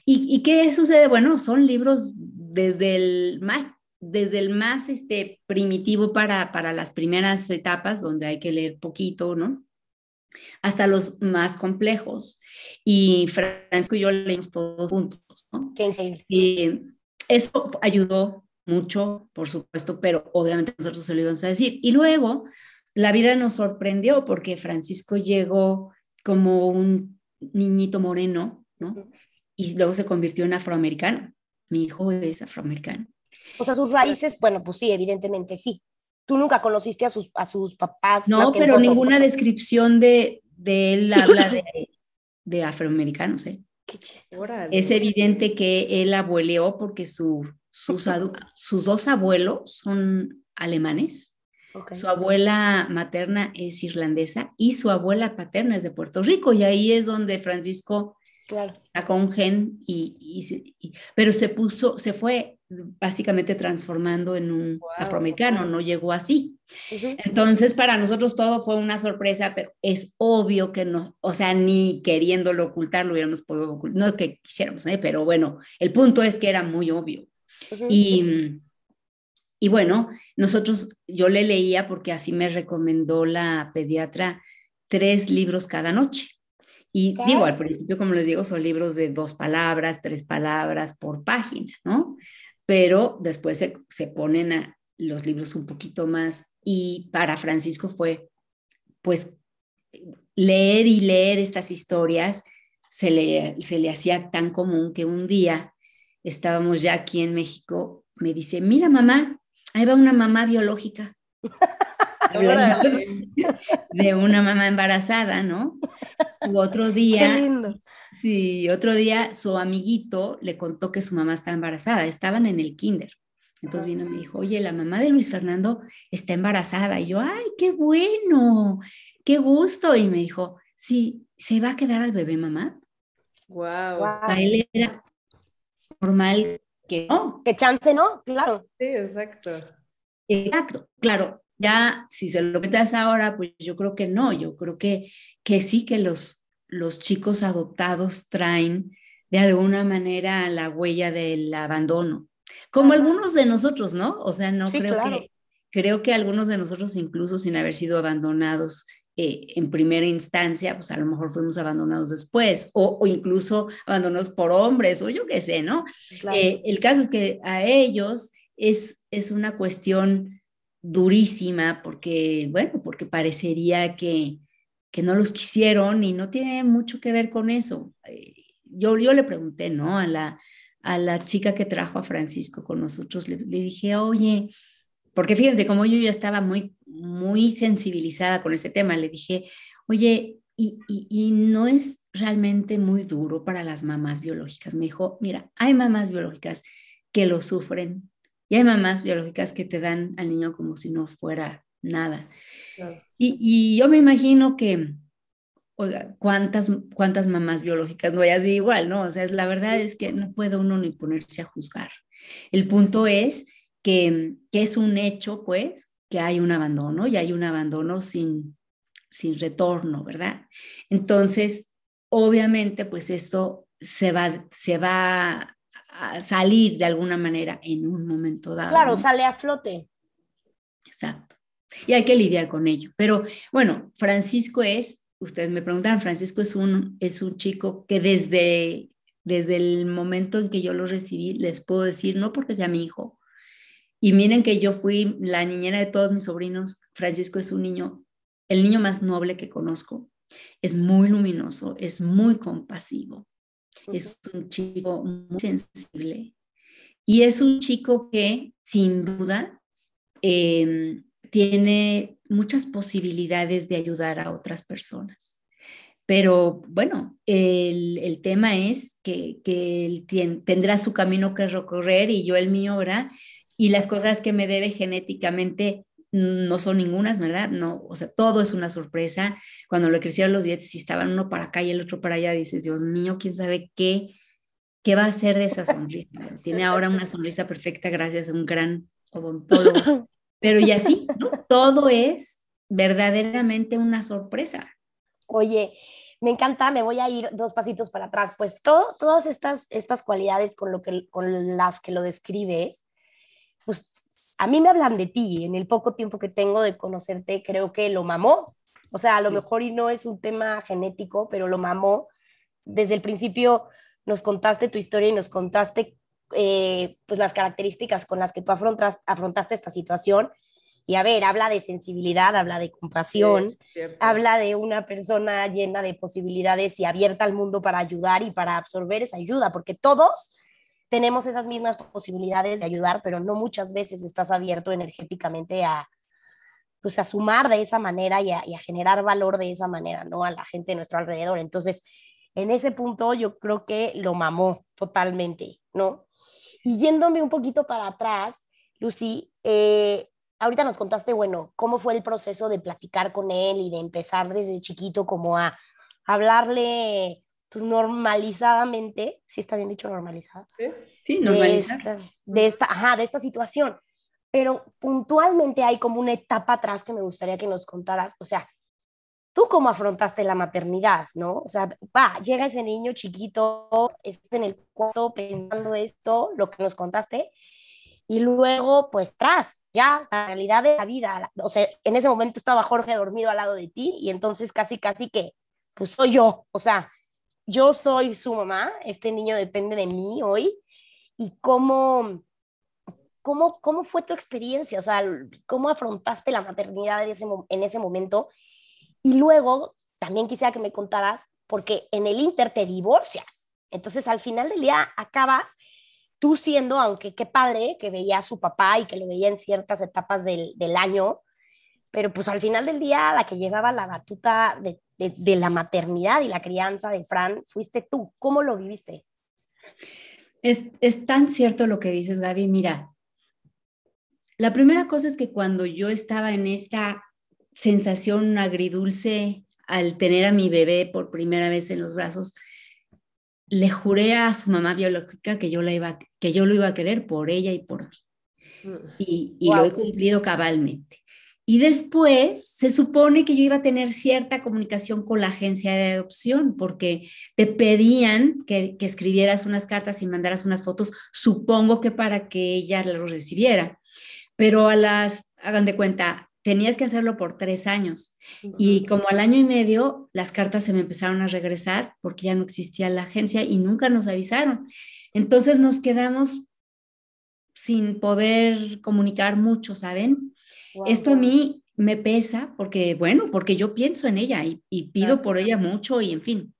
¿Y, qué sucede? Bueno, son libros desde el más desde el más este, primitivo para, para las primeras etapas, donde hay que leer poquito, ¿no? Hasta los más complejos. Y Francisco y yo leímos todos juntos, ¿no? Y eso ayudó mucho, por supuesto, pero obviamente nosotros se lo íbamos a decir. Y luego la vida nos sorprendió porque Francisco llegó como un niñito moreno, ¿no? Y luego se convirtió en afroamericano. Mi hijo es afroamericano. O sea, sus raíces, bueno, pues sí, evidentemente sí. Tú nunca conociste a sus, a sus papás. No, pero ninguna descripción de, de él [laughs] habla de, de afroamericanos, ¿eh? Qué chistoso. Es evidente que él abueleó porque su, sus, [laughs] sus dos abuelos son alemanes. Su abuela materna es irlandesa y su abuela paterna es de Puerto Rico y ahí es donde Francisco claro. sacó un gen y, y, pero se puso, se fue básicamente transformando en un afroamericano, no llegó así. Entonces, para nosotros todo fue una sorpresa, pero es obvio que no, o sea, ni queriéndolo ocultar lo hubiéramos podido ocultar, no que quisiéramos, ¿eh? pero bueno, el punto es que era muy obvio. Y, y bueno, nosotros, yo le leía porque así me recomendó la pediatra tres libros cada noche. Y digo, al principio, como les digo, son libros de dos palabras, tres palabras por página, ¿no? Pero después se, ponen a los libros un poquito más y para Francisco fue pues leer y leer estas historias se le, se le hacía tan común que un día estábamos ya aquí en México, me dice, mira mamá, ahí va una mamá biológica. [laughs] [laughs] de una mamá embarazada, ¿no? otro [laughs] día, sí, otro día su amiguito le contó que su mamá estaba embarazada, estaban en el kinder. Entonces vino y me dijo, oye, la mamá de Luis Fernando está embarazada. Y yo, ay, qué bueno, qué gusto. Y me dijo, sí, ¿se va a quedar al bebé, mamá? Wow. Para él era normal que no. Que chance, ¿no? Claro. Sí, exacto. Exacto, claro. Ya, si se lo metes ahora, pues yo creo que no, yo creo que, que sí que los, los chicos adoptados traen de alguna manera la huella del abandono, como algunos de nosotros, ¿no? O sea, no creo que, creo que algunos de nosotros incluso sin haber sido abandonados eh, en primera instancia, pues a lo mejor fuimos abandonados después, o, incluso abandonados por hombres, o yo qué sé, ¿no? Eh, el caso es que a ellos es, es una cuestión durísima porque, bueno, porque parecería que, que no los quisieron y no tiene mucho que ver con eso. Eh, yo, yo le pregunté, ¿no? A la, a la chica que trajo a Francisco con nosotros, le, dije, oye, porque fíjense, como yo ya estaba muy, muy sensibilizada con ese tema, le dije, oye, y, y, y, no es realmente muy duro para las mamás biológicas. Me dijo, mira, hay mamás biológicas que lo sufren y hay mamás biológicas que te dan al niño como si no fuera nada. Y, y, yo me imagino que, oiga, ¿cuántas, cuántas mamás biológicas no hay así igual, ¿no? O sea, la verdad es que no puede uno ni ponerse a juzgar. El punto es que, que es un hecho, pues, que hay un abandono y hay un abandono sin, sin retorno, ¿verdad? Entonces, obviamente, pues esto se va, se va a salir de alguna manera en un momento dado. Claro, sale a flote. Exacto. Y hay que lidiar con ello. Pero bueno, Francisco es, ustedes me preguntan, Francisco es un, es un chico que desde, desde el momento en que yo lo recibí, les puedo decir, no porque sea mi hijo, y miren que yo fui la niñera de todos mis sobrinos, Francisco es un niño el niño más noble que conozco. Es muy luminoso, es muy compasivo, es un chico muy sensible y es un chico que sin duda em, tiene muchas posibilidades de ayudar a otras personas. Pero bueno, el, tema es que, que él tendrá su camino que recorrer y yo el mío, ¿verdad? Y las cosas que me debe genéticamente no son ningunas, ¿verdad? No, o sea, todo es una sorpresa. Cuando le crecieron los dientes y estaban uno para acá y el otro para allá, dices, Dios mío, quién sabe qué, qué va a hacer de esa sonrisa. [laughs] Tiene ahora una sonrisa perfecta gracias a un gran odontólogo. Pero y así, ¿no? Todo es verdaderamente una sorpresa. Oye, me encanta, me voy a ir dos pasitos para atrás. Pues todo, todas estas, estas cualidades con, lo que, con las que lo describes, pues a mí me hablan de ti, en el poco tiempo que tengo de conocerte, creo que lo mamó. O sea, a lo mejor y no es un tema genético, pero lo mamó. Desde el principio nos contaste tu historia y nos contaste eh, pues las características con las que tú afrontaste esta situación. Y a ver, habla de sensibilidad, habla de compasión, habla de una persona llena de posibilidades y abierta al mundo para ayudar y para absorber esa ayuda, porque todos tenemos esas mismas posibilidades de ayudar, pero no muchas veces estás abierto energéticamente a, pues, a sumar de esa manera y a, generar valor de esa manera, ¿no? A la gente de nuestro alrededor. Entonces, en ese punto yo creo que lo mamó totalmente, ¿no? Y yéndome un poquito para atrás, Lucy, eh, ahorita nos contaste, bueno, cómo fue el proceso de platicar con él y de empezar desde chiquito como a hablarle pues normalizadamente, si está bien dicho normalizada. Sí, sí normalizada. De esta, ajá, de esta situación. Pero puntualmente hay como una etapa atrás que me gustaría que nos contaras, o sea, tú cómo afrontaste la maternidad, ¿no? O sea, va, llega ese niño chiquito, estás en el cuarto pensando esto, lo que nos contaste, y luego, pues, tras, ya, la realidad de la vida, o sea, en ese momento estaba Jorge dormido al lado de ti, y entonces casi, casi que, pues, soy yo, o sea, yo soy su mamá, este niño depende de mí hoy, y cómo, cómo, cómo fue tu experiencia, o sea, cómo afrontaste la maternidad en ese, en ese momento. Y luego también quisiera que me contaras, porque en el Inter te divorcias, entonces al final del día acabas tú siendo, aunque qué padre que veía a su papá y que lo veía en ciertas etapas del, del año, pero pues al final del día la que llevaba la batuta de, de, la maternidad y la crianza de Fran fuiste tú. ¿Cómo lo viviste? Es, es tan cierto lo que dices, Gaby. Mira, la primera cosa es que cuando yo estaba en esta sensación agridulce al tener a mi bebé por primera vez en los brazos, le juré a su mamá biológica que yo, la iba, que yo lo iba a querer por ella y por mí. Mm. Y, y lo he cumplido cabalmente. Y después se supone que yo iba a tener cierta comunicación con la agencia de adopción porque te pedían que, escribieras unas cartas y mandaras unas fotos, supongo que para que ella lo recibiera. Pero a las, hagan de cuenta, tenías que hacerlo por tres años. Y como al año y medio, las cartas se me empezaron a regresar porque ya no existía la agencia y nunca nos avisaron. Entonces nos quedamos sin poder comunicar mucho, ¿saben? Esto a mí me pesa porque, bueno, porque yo pienso en ella y, pido por ella mucho y en fin.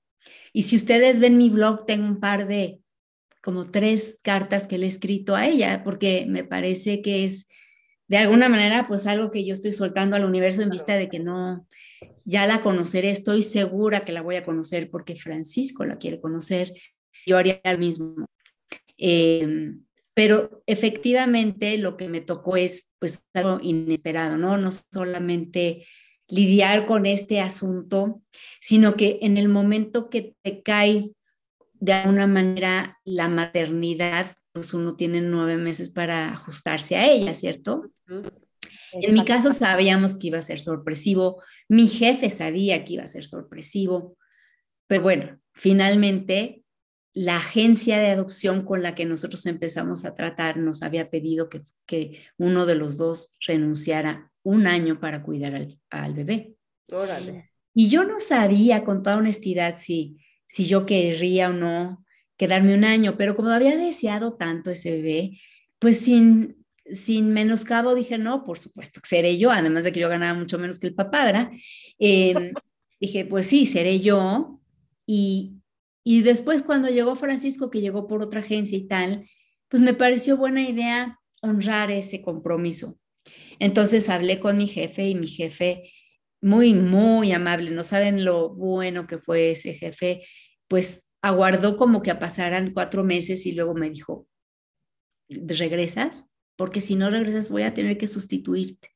Y si ustedes ven mi blog, tengo un par de, como tres cartas que le he escrito a ella, porque me parece que es de alguna manera pues algo que yo estoy soltando al universo en vista de que no, ya la conoceré, estoy segura que la voy a conocer porque Francisco la quiere conocer, yo haría lo mismo. Em, pero efectivamente lo que me tocó es pues algo inesperado, ¿no? No solamente lidiar con este asunto, sino que en el momento que te cae de alguna manera la maternidad, pues uno tiene nueve meses para ajustarse a ella, ¿cierto? En mi caso sabíamos que iba a ser sorpresivo, mi jefe sabía que iba a ser sorpresivo, pero bueno, finalmente la agencia de adopción con la que nosotros empezamos a tratar nos había pedido que, que uno de los dos renunciara un año para cuidar al, bebé. Órale. Y yo no sabía con toda honestidad si, si yo querría o no quedarme un año, pero como había deseado tanto ese bebé, pues sin, sin menoscabo dije, no, por supuesto que seré yo, además de que yo ganaba mucho menos que el papá, ¿verdad? Em, [laughs] dije, pues sí, seré yo. Y, y después cuando llegó Francisco, que llegó por otra agencia y tal, pues me pareció buena idea honrar ese compromiso. Entonces hablé con mi jefe y mi jefe, muy, muy amable, no saben lo bueno que fue ese jefe, pues aguardó como que pasaran cuatro meses y luego me dijo, ¿regresas? Porque si no regresas voy a tener que sustituirte.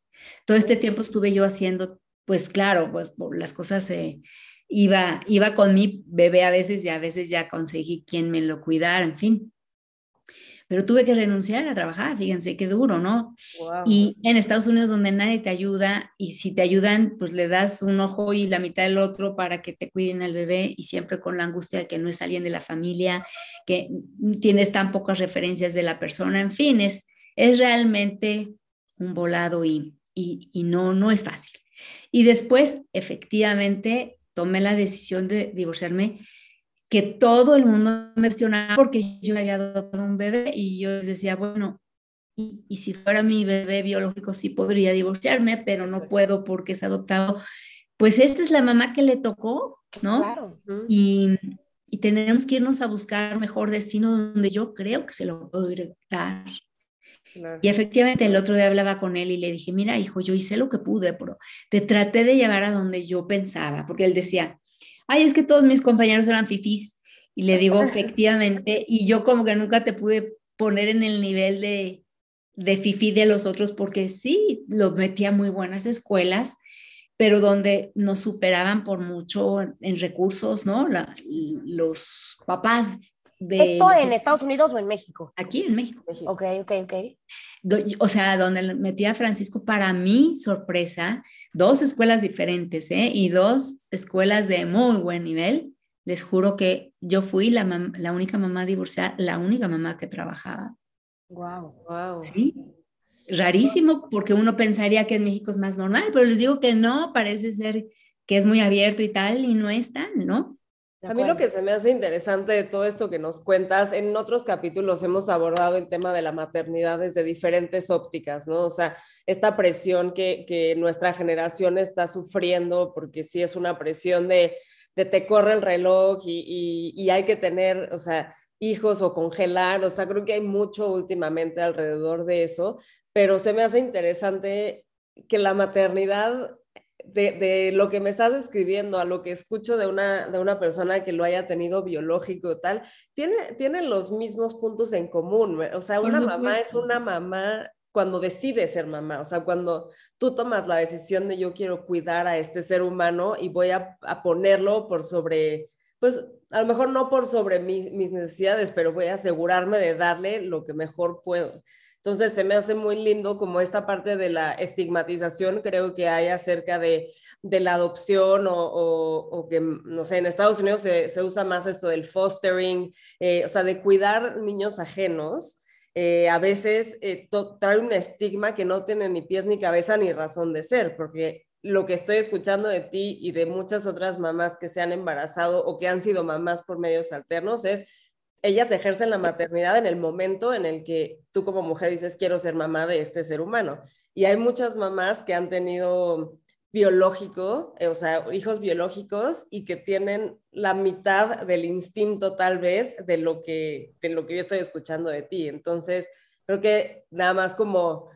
Todo este tiempo estuve yo haciendo, pues claro, pues las cosas se iba, iba con mi bebé a veces y a veces ya conseguí quien me lo cuidara, en fin. Pero tuve que renunciar a trabajar, fíjense qué duro, ¿no? Y en Estados Unidos donde nadie te ayuda y si te ayudan, pues le das un ojo y la mitad del otro para que te cuiden al bebé y siempre con la angustia de que no es alguien de la familia, que tienes tan pocas referencias de la persona, en fin, es, es realmente un volado y, y, y no, no es fácil. Y después, efectivamente, tomé la decisión de divorciarme, que todo el mundo me cuestionaba porque yo había adoptado un bebé y yo les decía, bueno, y, y, si fuera mi bebé biológico sí podría divorciarme, pero no puedo porque es adoptado. Pues esta es la mamá que le tocó, ¿no? Claro. Y, y tenemos que irnos a buscar mejor destino donde yo creo que se lo puedo ir dar. Y efectivamente el otro día hablaba con él y le dije, mira, hijo, yo hice lo que pude, pero te traté de llevar a donde yo pensaba, porque él decía, ay, es que todos mis compañeros eran fifís. Y le digo, [laughs] efectivamente, y yo como que nunca te pude poner en el nivel de, de fifí de los otros, porque sí, lo metía muy buenas escuelas, pero donde nos superaban por mucho en, recursos, ¿no? los papás ¿Esto en Estados Unidos o en México? Aquí en México. Ok, ok, ok. O sea, donde metí a Francisco, para mi sorpresa, dos escuelas diferentes, ¿eh? Y dos escuelas de muy buen nivel. Les juro que yo fui la, la única mamá divorciada, la única mamá que trabajaba. Wow, wow. Sí. Rarísimo, porque uno pensaría que en México es más normal, pero les digo que no, parece ser que es muy abierto y tal, y no es tan, ¿no? A mí lo que se me hace interesante de todo esto que nos cuentas, en otros capítulos hemos abordado el tema de la maternidad desde diferentes ópticas, ¿no? O sea, esta presión que, que nuestra generación está sufriendo, porque sí es una presión de, de te corre el reloj y, y, y hay que tener, o sea, hijos o congelar, o sea, creo que hay mucho últimamente alrededor de eso, pero se me hace interesante que la maternidad de, lo que me estás describiendo a lo que escucho de una, de una persona que lo haya tenido biológico tal, tiene, tienen los mismos puntos en común. O sea, una mamá es una mamá cuando decide ser mamá, o sea, cuando tú tomas la decisión de yo quiero cuidar a este ser humano y voy a, ponerlo por sobre, pues a lo mejor no por sobre mis necesidades, pero voy a asegurarme de darle lo que mejor puedo. Entonces se me hace muy lindo como esta parte de la estigmatización creo que hay acerca de, de la adopción o, o, que, no sé, en Estados Unidos se, se usa más esto del fostering, eh, o sea, de cuidar niños ajenos. Eh, a veces eh, trae un estigma que no tiene ni pies ni cabeza ni razón de ser, porque lo que estoy escuchando de ti y de muchas otras mamás que se han embarazado o que han sido mamás por medios alternos es ellas ejercen la maternidad en el momento en el que tú como mujer dices, quiero ser mamá de este ser humano. Y hay muchas mamás que han tenido biológico, eh, o sea, hijos biológicos y que tienen la mitad del instinto tal vez de lo que, de lo que yo estoy escuchando de ti. Entonces, creo que nada más como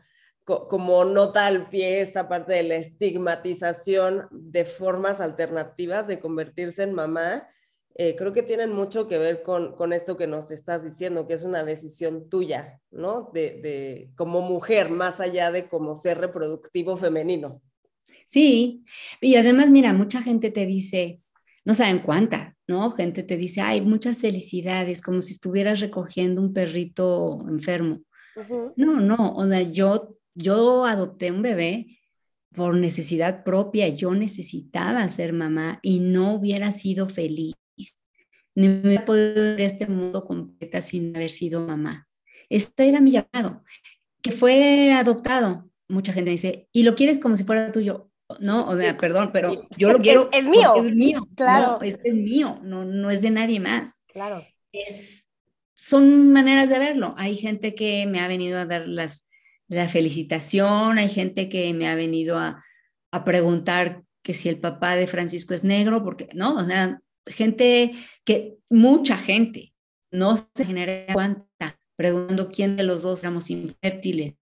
como nota al pie esta parte de la estigmatización de formas alternativas de convertirse en mamá, eh, creo que tienen mucho que ver con, con, esto que nos estás diciendo, que es una decisión tuya, ¿no? De, de, como mujer, más allá de como ser reproductivo femenino. Sí, y además, mira, mucha gente te dice, no saben cuánta, ¿no? Gente te dice, ay, muchas felicidades, como si estuvieras recogiendo un perrito enfermo. No, no, o sea, yo, yo adopté un bebé por necesidad propia, yo necesitaba ser mamá y no hubiera sido feliz, ni me hubiera podido de este mundo completa sin haber sido mamá. Este era mi llamado, que fue adoptado. Mucha gente me dice, ¿y lo quieres como si fuera tuyo? No, o sea, perdón, pero yo lo quiero. Es, mío. Es mío. Claro. este es mío, no, no es de nadie más. Claro. Es, son maneras de verlo. Hay gente que me ha venido a dar las, la felicitación, hay gente que me ha venido a, a preguntar que si el papá de Francisco es negro, porque, ¿no? O sea, gente que, mucha gente, no se genera cuánta, preguntando quién de los dos éramos infértiles.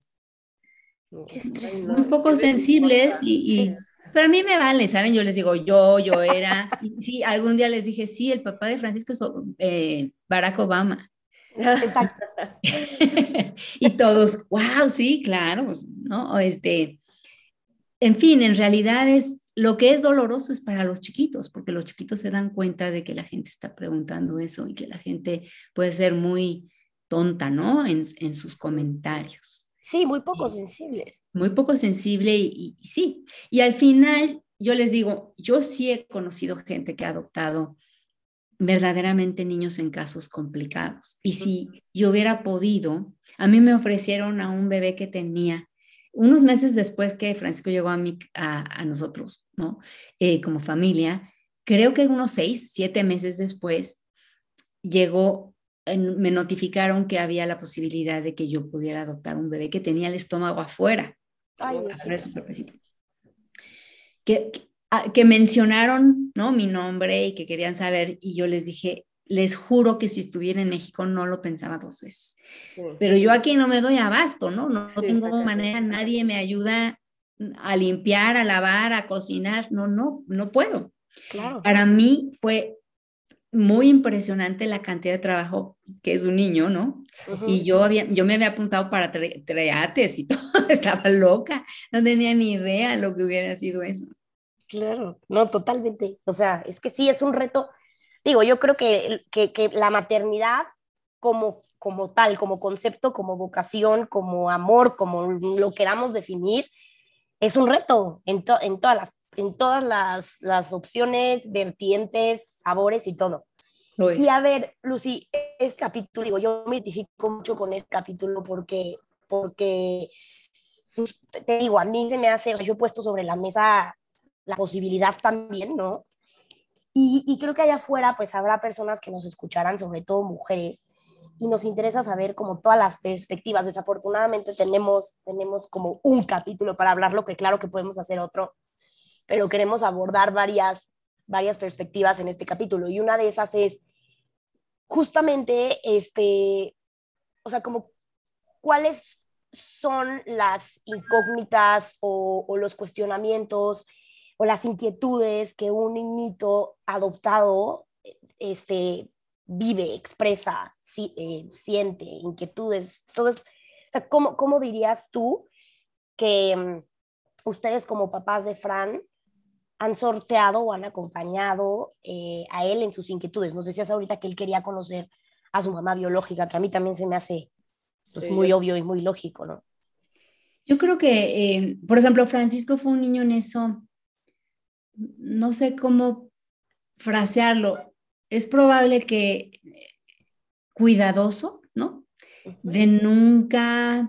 Qué estrés. Muy poco sensibles y, y pero a mí me vale, ¿saben? Yo les digo, yo, yo era. Y sí, algún día les dije, sí, el papá de Francisco es eh, Barack Obama. Exacto. [laughs] y todos, wow, sí, claro, pues, ¿no? Este, en fin, en realidad es lo que es doloroso es para los chiquitos, porque los chiquitos se dan cuenta de que la gente está preguntando eso y que la gente puede ser muy tonta, ¿no? En, en sus comentarios. Sí, muy poco sensibles. Muy poco sensible y, y, sí. Y al final, yo les digo, yo sí he conocido gente que ha adoptado verdaderamente niños en casos complicados. Y si yo hubiera podido, a mí me ofrecieron a un bebé que tenía unos meses después que Francisco llegó a, mí, a, a nosotros, ¿no? Eh, como familia, creo que unos seis, siete meses después, llegó me notificaron que había la posibilidad de que yo pudiera adoptar un bebé que tenía el estómago afuera. Ay, afuera que, que, ah, que, mencionaron ¿no? mi nombre y que querían saber y yo les dije, les juro que si estuviera en México no lo pensaba dos veces. Sí. Pero yo aquí no me doy abasto, ¿no? No, no sí, tengo manera, nadie me ayuda a limpiar, a lavar, a cocinar, no, no, no puedo. Claro. Para mí fue muy impresionante la cantidad de trabajo que es un niño, ¿no? Uh -huh. Y yo, había, yo me había apuntado para treates y [laughs] todo, estaba loca, no tenía ni idea lo que hubiera sido eso. Claro, no, totalmente. O sea, es que sí, es un reto. Digo, yo creo que, que, que la maternidad como, como tal, como concepto, como vocación, como amor, como lo queramos definir, es un reto en, to en todas las en todas las, las opciones, vertientes, sabores y todo. Y a ver, Lucy, este capítulo, digo, yo me identifico mucho con este capítulo porque, porque pues, te digo, a mí se me hace, yo he puesto sobre la mesa la posibilidad también, ¿no? Y, y creo que allá afuera, pues habrá personas que nos escucharán, sobre todo mujeres, y nos interesa saber como todas las perspectivas. Desafortunadamente tenemos, tenemos como un capítulo para hablarlo, que claro que podemos hacer otro, pero queremos abordar varias, varias perspectivas en este capítulo. Y una de esas es justamente, este, o sea, como cuáles son las incógnitas o, o los cuestionamientos o las inquietudes que un niñito adoptado este, vive, expresa, si, eh, siente, inquietudes, todo es, o sea, ¿cómo, ¿cómo dirías tú que um, ustedes como papás de Fran han sorteado o han acompañado eh, a él en sus inquietudes. Nos decías ahorita que él quería conocer a su mamá biológica, que a mí también se me hace pues, sí. muy obvio y muy lógico, ¿no? Yo creo que, eh, por ejemplo, Francisco fue un niño en eso, no sé cómo frasearlo, es probable que cuidadoso, ¿no? De nunca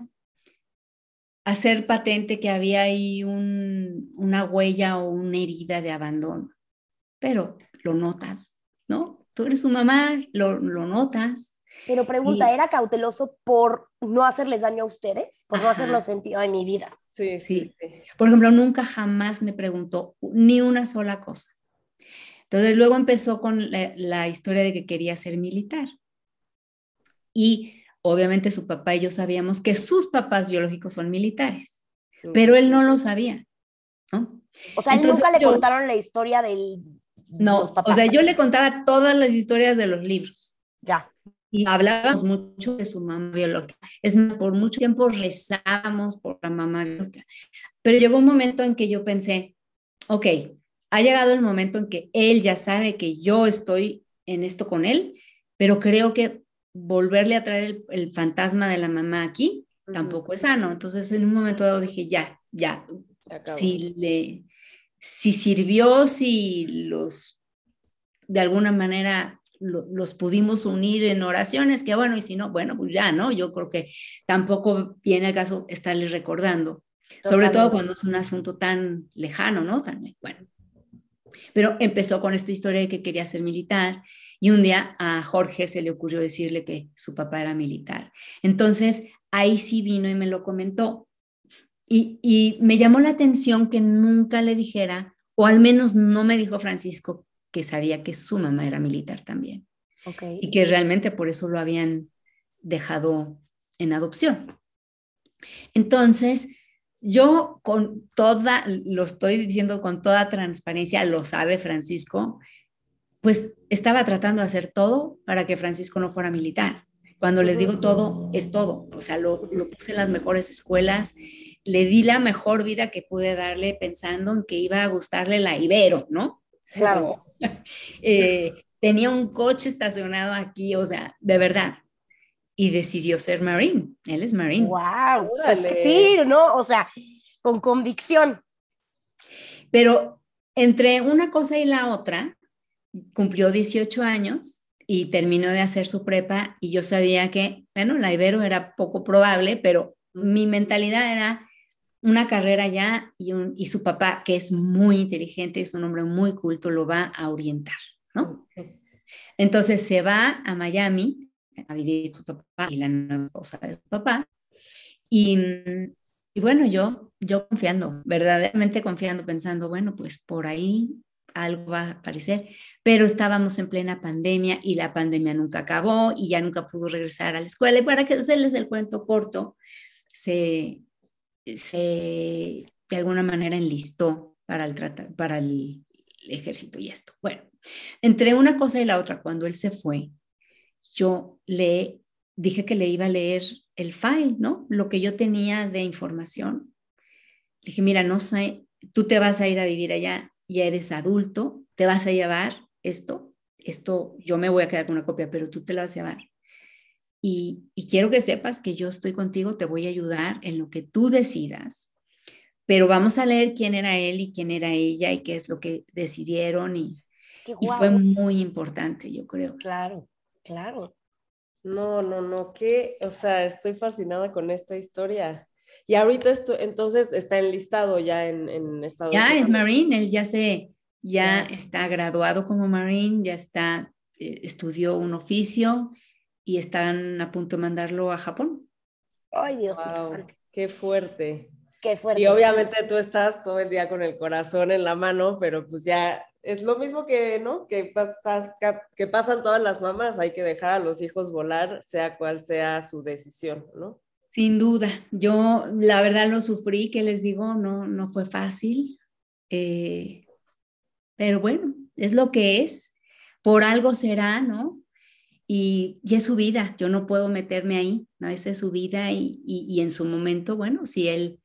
hacer patente que había ahí un, una huella o una herida de abandono, pero lo notas, ¿no? Tú eres su mamá, lo, lo notas. Pero pregunta, y... ¿era cauteloso por no hacerles daño a ustedes? Por Ajá. no hacerlo sentido en mi vida. Sí, sí, sí. Por ejemplo, nunca jamás me preguntó ni una sola cosa. Entonces luego empezó con la, la historia de que quería ser militar. Y obviamente su papá y yo sabíamos que sus papás biológicos son militares. pero él no lo sabía, ¿no? O sea, él nunca le contaron la historia del... No, o sea, yo le contaba todas las historias de los libros. Ya. Y hablábamos mucho de su mamá biológica. Es más, por mucho tiempo rezábamos por la mamá biológica. Pero llegó un momento en que yo pensé, ok, ha llegado el momento en que él ya sabe que yo estoy en esto con él, pero creo que volverle a traer el, fantasma de la mamá aquí tampoco es sano. Entonces, en un momento dado dije, ya, ya, si le, si sirvió, si los, de alguna manera los pudimos unir en oraciones, que bueno, y si no, bueno, pues ya, ¿no? Yo creo que tampoco viene el caso estarles recordando, sobre todo cuando es un asunto tan lejano, ¿no? Tan, bueno. Pero empezó con esta historia de que quería ser militar y un día a Jorge se le ocurrió decirle que su papá era militar. Entonces, ahí sí vino y me lo comentó. Y, me llamó la atención que nunca le dijera, o al menos no me dijo Francisco, que sabía que su mamá era militar también. Y que realmente por eso lo habían dejado en adopción. Entonces, yo con toda, lo estoy diciendo con toda transparencia, lo sabe Francisco, pues estaba tratando de hacer todo para que Francisco no fuera militar. Cuando les digo todo, es todo. O sea, lo, lo puse en las mejores escuelas, le di la mejor vida que pude darle pensando en que iba a gustarle la Ibero, ¿no? Claro. [laughs] Eh, tenía un coche estacionado aquí, o sea, de verdad. Y decidió ser Marine. Él es Marine. ¡Wow! Pues sí, ¿no? O sea, con convicción. Pero entre una cosa y la otra, cumplió 18 años y terminó de hacer su prepa y yo sabía que, bueno, la Ibero era poco probable, pero mi mentalidad era una carrera ya y, un, y su papá, que es muy inteligente, es un hombre muy culto, lo va a orientar, ¿no? Entonces se va a Miami a vivir su papá y la nueva esposa de su papá. Y, y bueno, yo, yo confiando, verdaderamente confiando, pensando, bueno, pues por ahí algo va a aparecer, pero estábamos en plena pandemia y la pandemia nunca acabó y ya nunca pudo regresar a la escuela. Y para que hacerles el cuento corto, se, se de alguna manera enlistó para el, para el ejército y esto. Bueno, entre una cosa y la otra, cuando él se fue, yo le dije que le iba a leer el file, ¿no? Lo que yo tenía de información. Le dije, mira, no sé, tú te vas a ir a vivir allá, ya eres adulto, te vas a llevar esto, esto yo me voy a quedar con una copia, pero tú te la vas a llevar. Y, quiero que sepas que yo estoy contigo, te voy a ayudar en lo que tú decidas, pero vamos a leer quién era él y quién era ella y qué es lo que decidieron y, y fue muy importante, yo creo. Claro, claro. No, no, no, que, o sea, estoy fascinada con esta historia. Y ahorita esto, entonces está enlistado ya en, en Estados Unidos. Ya es Marine, él ya se, ya está graduado como Marine, ya está, eh, estudió un oficio y están a punto de mandarlo a Japón. Ay, Dios Qué fuerte. Qué fuerte. Y obviamente tú estás todo el día con el corazón en la mano, pero pues ya es lo mismo que, ¿no? Que, que pasan todas las mamás, hay que dejar a los hijos volar, sea cual sea su decisión, ¿no? Sin duda, yo la verdad lo sufrí, que les digo, no, no fue fácil, eh, pero bueno, es lo que es, por algo será, ¿no? y, es su vida, yo no puedo meterme ahí, ¿no? Esa es su vida y, y, en su momento, bueno, si él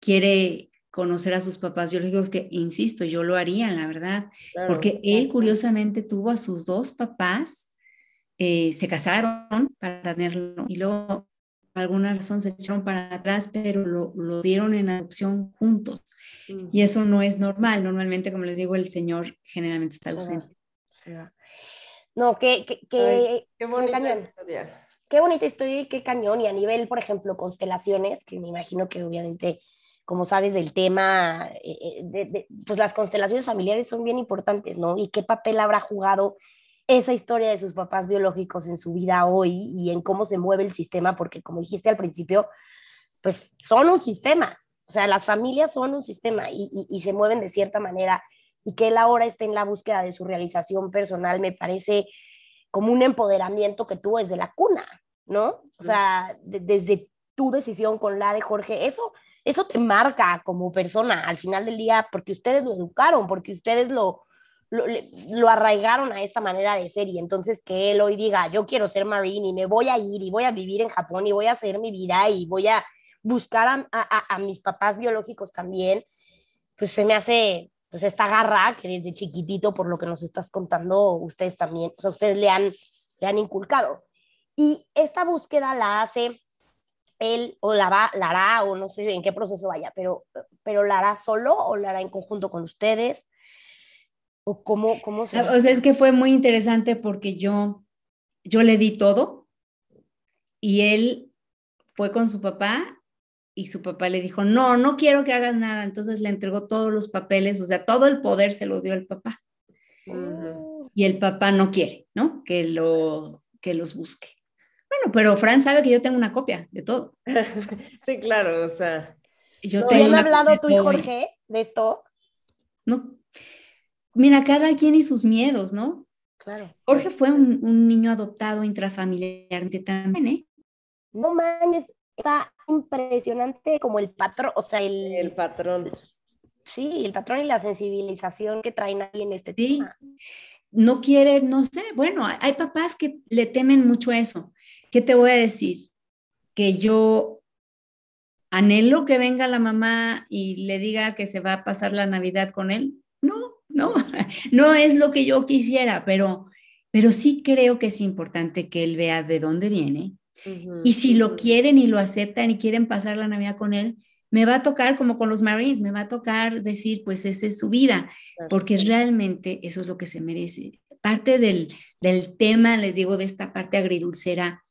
quiere conocer a sus papás, yo le digo que, insisto, yo lo haría, la verdad, porque él curiosamente tuvo a sus dos papás, eh, se casaron para tenerlo y luego por alguna razón se echaron para atrás, pero lo, lo dieron en adopción juntos. Y eso no es normal, normalmente, como les digo, el Señor generalmente está ausente. No, qué, qué, qué, qué bonita historia. Qué bonita historia y qué cañón. Y a nivel, por ejemplo, constelaciones, que me imagino que obviamente, como sabes del tema, eh, eh, de, pues las constelaciones familiares son bien importantes, ¿no? Y qué papel habrá jugado esa historia de sus papás biológicos en su vida hoy y en cómo se mueve el sistema, porque como dijiste al principio, pues son un sistema. O sea, las familias son un sistema y, y, y se mueven de cierta manera y que él ahora esté en la búsqueda de su realización personal, me parece como un empoderamiento que tuvo desde la cuna, ¿no? O sea, desde tu decisión con la de Jorge, eso, eso te marca como persona al final del día porque ustedes lo educaron, porque ustedes lo, lo, arraigaron a esta manera de ser y entonces que él hoy diga, yo quiero ser marine y me voy a ir y voy a vivir en Japón y voy a hacer mi vida y voy a buscar a, a, mis papás biológicos también, pues se me hace pues esta garra que desde chiquitito, por lo que nos estás contando, ustedes también, o sea, ustedes le han, le han inculcado. Y esta búsqueda la hace él o la, va, la hará, o no sé en qué proceso vaya, pero, pero la hará solo o la hará en conjunto con ustedes ¿O cómo, cómo se.? O sea, es que fue muy interesante porque yo, yo le di todo y él fue con su papá y su papá le dijo, no, no quiero que hagas nada. Entonces le entregó todos los papeles, o sea, todo el poder se lo dio el papá. Y el papá no quiere, ¿no? Que, lo, que los busque. Pero Fran sabe que yo tengo una copia de todo. [laughs] sí, claro, o sea. Yo tengo hablado tú y Jorge de esto? No, mira, cada quien y sus miedos, ¿no? Claro. Jorge fue un, niño adoptado intrafamiliarmente también, ¿eh? No mames, está impresionante como el patrón, o sea, el... El patrón. Sí, el patrón y la sensibilización que traen ahí en este sí. tema. No quiere, no sé, bueno, hay papás que le temen mucho eso. ¿Qué te voy a decir? Que yo anhelo que venga la mamá y le diga que se va a pasar la Navidad con él. No, ¿no? [laughs] No es lo que yo quisiera, pero, pero sí creo que es importante que él vea de dónde viene. y si lo quieren y lo aceptan y quieren pasar la Navidad con él, me va a tocar como con los Marines, me va a tocar decir, pues esa es su vida, porque realmente eso es lo que se merece. Parte del, del tema, les digo, de esta parte agridulcera,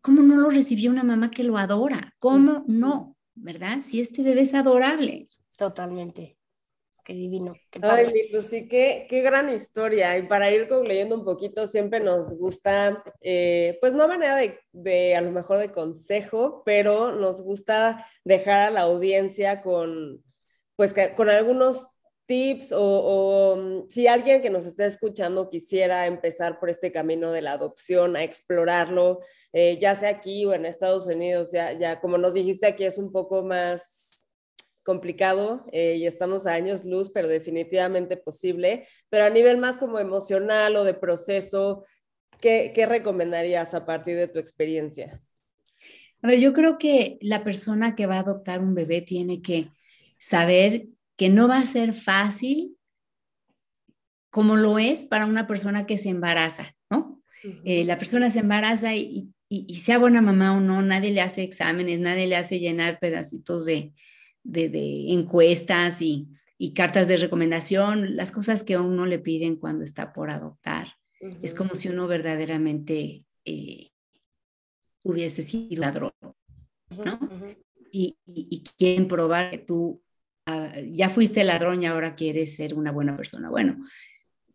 ¿cómo no lo recibió una mamá que lo adora? ¿Cómo no? ¿Verdad? Si este bebé es adorable. Totalmente divino. Ay, mi Lucy, qué, qué, gran historia. Y para ir concluyendo un poquito, siempre nos gusta, eh, pues no manera de, de, a lo mejor de consejo, pero nos gusta dejar a la audiencia con, pues con algunos tips o, mm, si alguien que nos esté escuchando quisiera empezar por este camino de la adopción, a explorarlo, eh, ya sea aquí o en Estados Unidos, ya, ya como nos dijiste aquí es un poco más complicado eh, y estamos a años luz, pero definitivamente posible. Pero a nivel más como emocional o de proceso, ¿qué, qué recomendarías a partir de tu experiencia? A ver, yo creo que la persona que va a adoptar un bebé tiene que saber que no va a ser fácil como lo es para una persona que se embaraza, ¿no? Eh, la persona se embaraza y, y, sea buena mamá o no, nadie le hace exámenes, nadie le hace llenar pedacitos de, de, encuestas y, cartas de recomendación, las cosas que a uno le piden cuando está por adoptar. Es como si uno verdaderamente eh, hubiese sido ladrón, ¿no? y, quieren probar que tú ya fuiste ladrón y ahora quieres ser una buena persona. Bueno,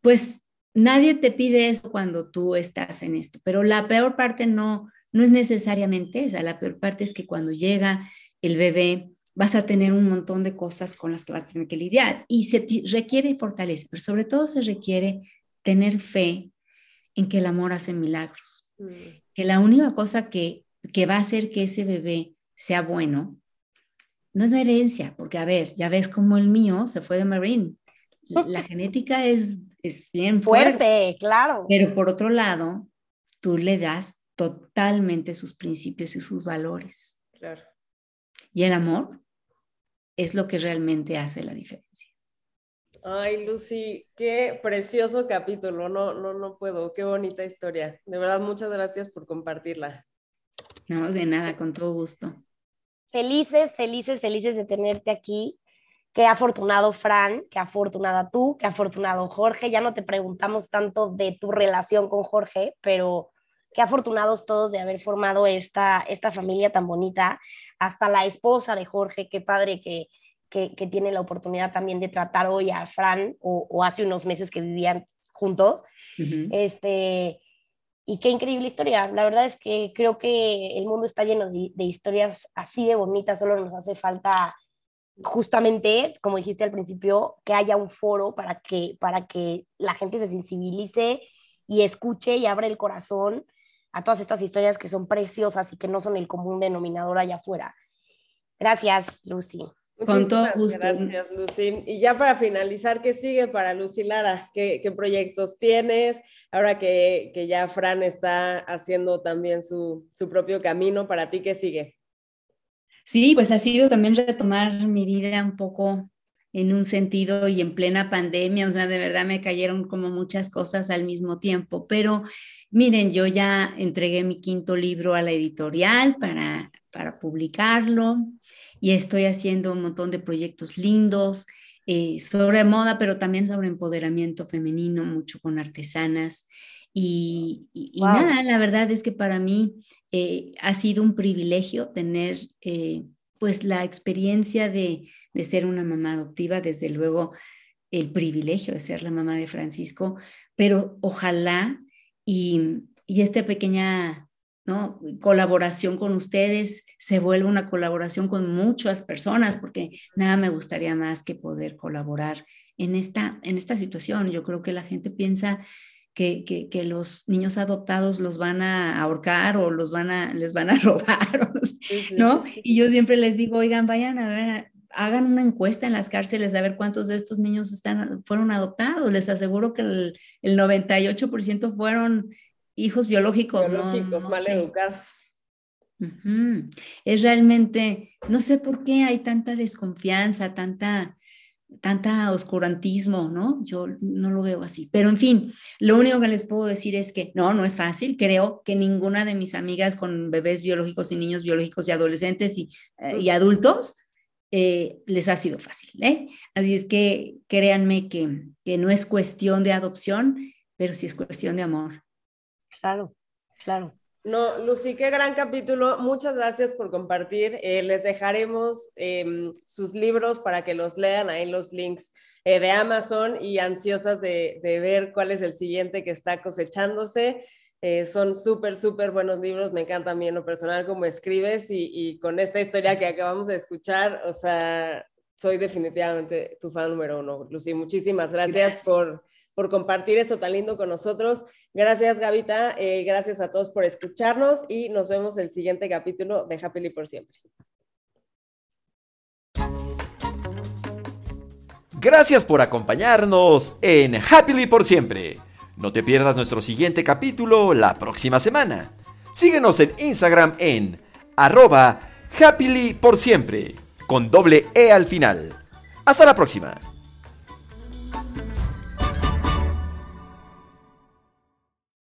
pues nadie te pide eso cuando tú estás en esto, pero la peor parte no, no es necesariamente esa, la peor parte es que cuando llega el bebé vas a tener un montón de cosas con las que vas a tener que lidiar y se requiere fortaleza, pero sobre todo se requiere tener fe en que el amor hace milagros, mm. que la única cosa que, que va a hacer que ese bebé sea bueno no es herencia, porque a ver, ya ves como el mío se fue de Marine. La, [laughs] genética es, es bien fuerte, fuerte, claro. Pero por otro lado, tú le das totalmente sus principios y sus valores. Claro. Y el amor es lo que realmente hace la diferencia. Ay, Lucy, qué precioso capítulo. No, no, no puedo. Qué bonita historia. De verdad, muchas gracias por compartirla. No, de nada, con todo gusto. Felices, felices, felices de tenerte aquí. Qué afortunado Fran, qué afortunada tú, qué afortunado Jorge. Ya no te preguntamos tanto de tu relación con Jorge, pero qué afortunados todos de haber formado esta, esta familia tan bonita hasta la esposa de Jorge, qué padre que, que, tiene la oportunidad también de tratar hoy a Fran o, hace unos meses que vivían juntos. este, y qué increíble historia. La verdad es que creo que el mundo está lleno de, historias así de bonitas, solo nos hace falta justamente, como dijiste al principio, que haya un foro para que, para que la gente se sensibilice y escuche y abra el corazón a todas estas historias que son preciosas y que no son el común denominador allá afuera. Gracias, Lucy. Con todo gusto. Gracias, Lucy. Y ya para finalizar, ¿qué sigue para Lucy Lara? ¿Qué, proyectos tienes? Ahora que, ya Fran está haciendo también su, su propio camino, ¿para ti qué sigue? Sí, pues ha sido también retomar mi vida un poco en un sentido y en plena pandemia, o sea, de verdad me cayeron como muchas cosas al mismo tiempo, pero miren, yo ya entregué mi quinto libro a la editorial para, para publicarlo y estoy haciendo un montón de proyectos lindos eh, sobre moda, pero también sobre empoderamiento femenino, mucho con artesanas. Y, nada, la verdad es que para mí eh, ha sido un privilegio tener eh, pues la experiencia de, de, ser una mamá adoptiva, desde luego el privilegio de ser la mamá de Francisco, pero ojalá y, y esta pequeña ¿no? colaboración con ustedes se vuelva una colaboración con muchas personas, porque nada me gustaría más que poder colaborar en esta, en esta situación. Yo creo que la gente piensa que, que, los niños adoptados los van a ahorcar o los van a, les van a [laughs] robar, ¿no? Y yo siempre les digo, oigan, vayan a ver, hagan una encuesta en las cárceles a ver cuántos de estos niños están, fueron adoptados. Les aseguro que el, el 98% fueron hijos biológicos, biológicos no, mal educados. Es realmente, no sé por qué hay tanta desconfianza, tanta tanta oscurantismo, ¿no? Yo no lo veo así. Pero en fin, lo único que les puedo decir es que no, no es fácil. Creo que ninguna de mis amigas con bebés biológicos y niños biológicos y adolescentes y, eh, adultos eh, les ha sido fácil, ¿eh? Así es que créanme que, que no es cuestión de adopción, pero sí es cuestión de amor. Claro, claro. No, Lucy, qué gran capítulo. Muchas gracias por compartir. Eh, les dejaremos em, sus libros para que los lean ahí los links eh, de Amazon y ansiosas de, ver cuál es el siguiente que está cosechándose. Eh, son súper, súper buenos libros. Me encanta también lo personal como escribes y, y, con esta historia que acabamos de escuchar, o sea, soy definitivamente tu fan número uno. Lucy, muchísimas gracias. por por compartir esto tan lindo con nosotros. Gracias, Gavita. Eh, gracias a todos por escucharnos y nos vemos el siguiente capítulo de Happily por siempre. Gracias por acompañarnos en Happily por siempre. No te pierdas nuestro siguiente capítulo la próxima semana. Síguenos en Instagram en arroba con doble E al final. Hasta la próxima.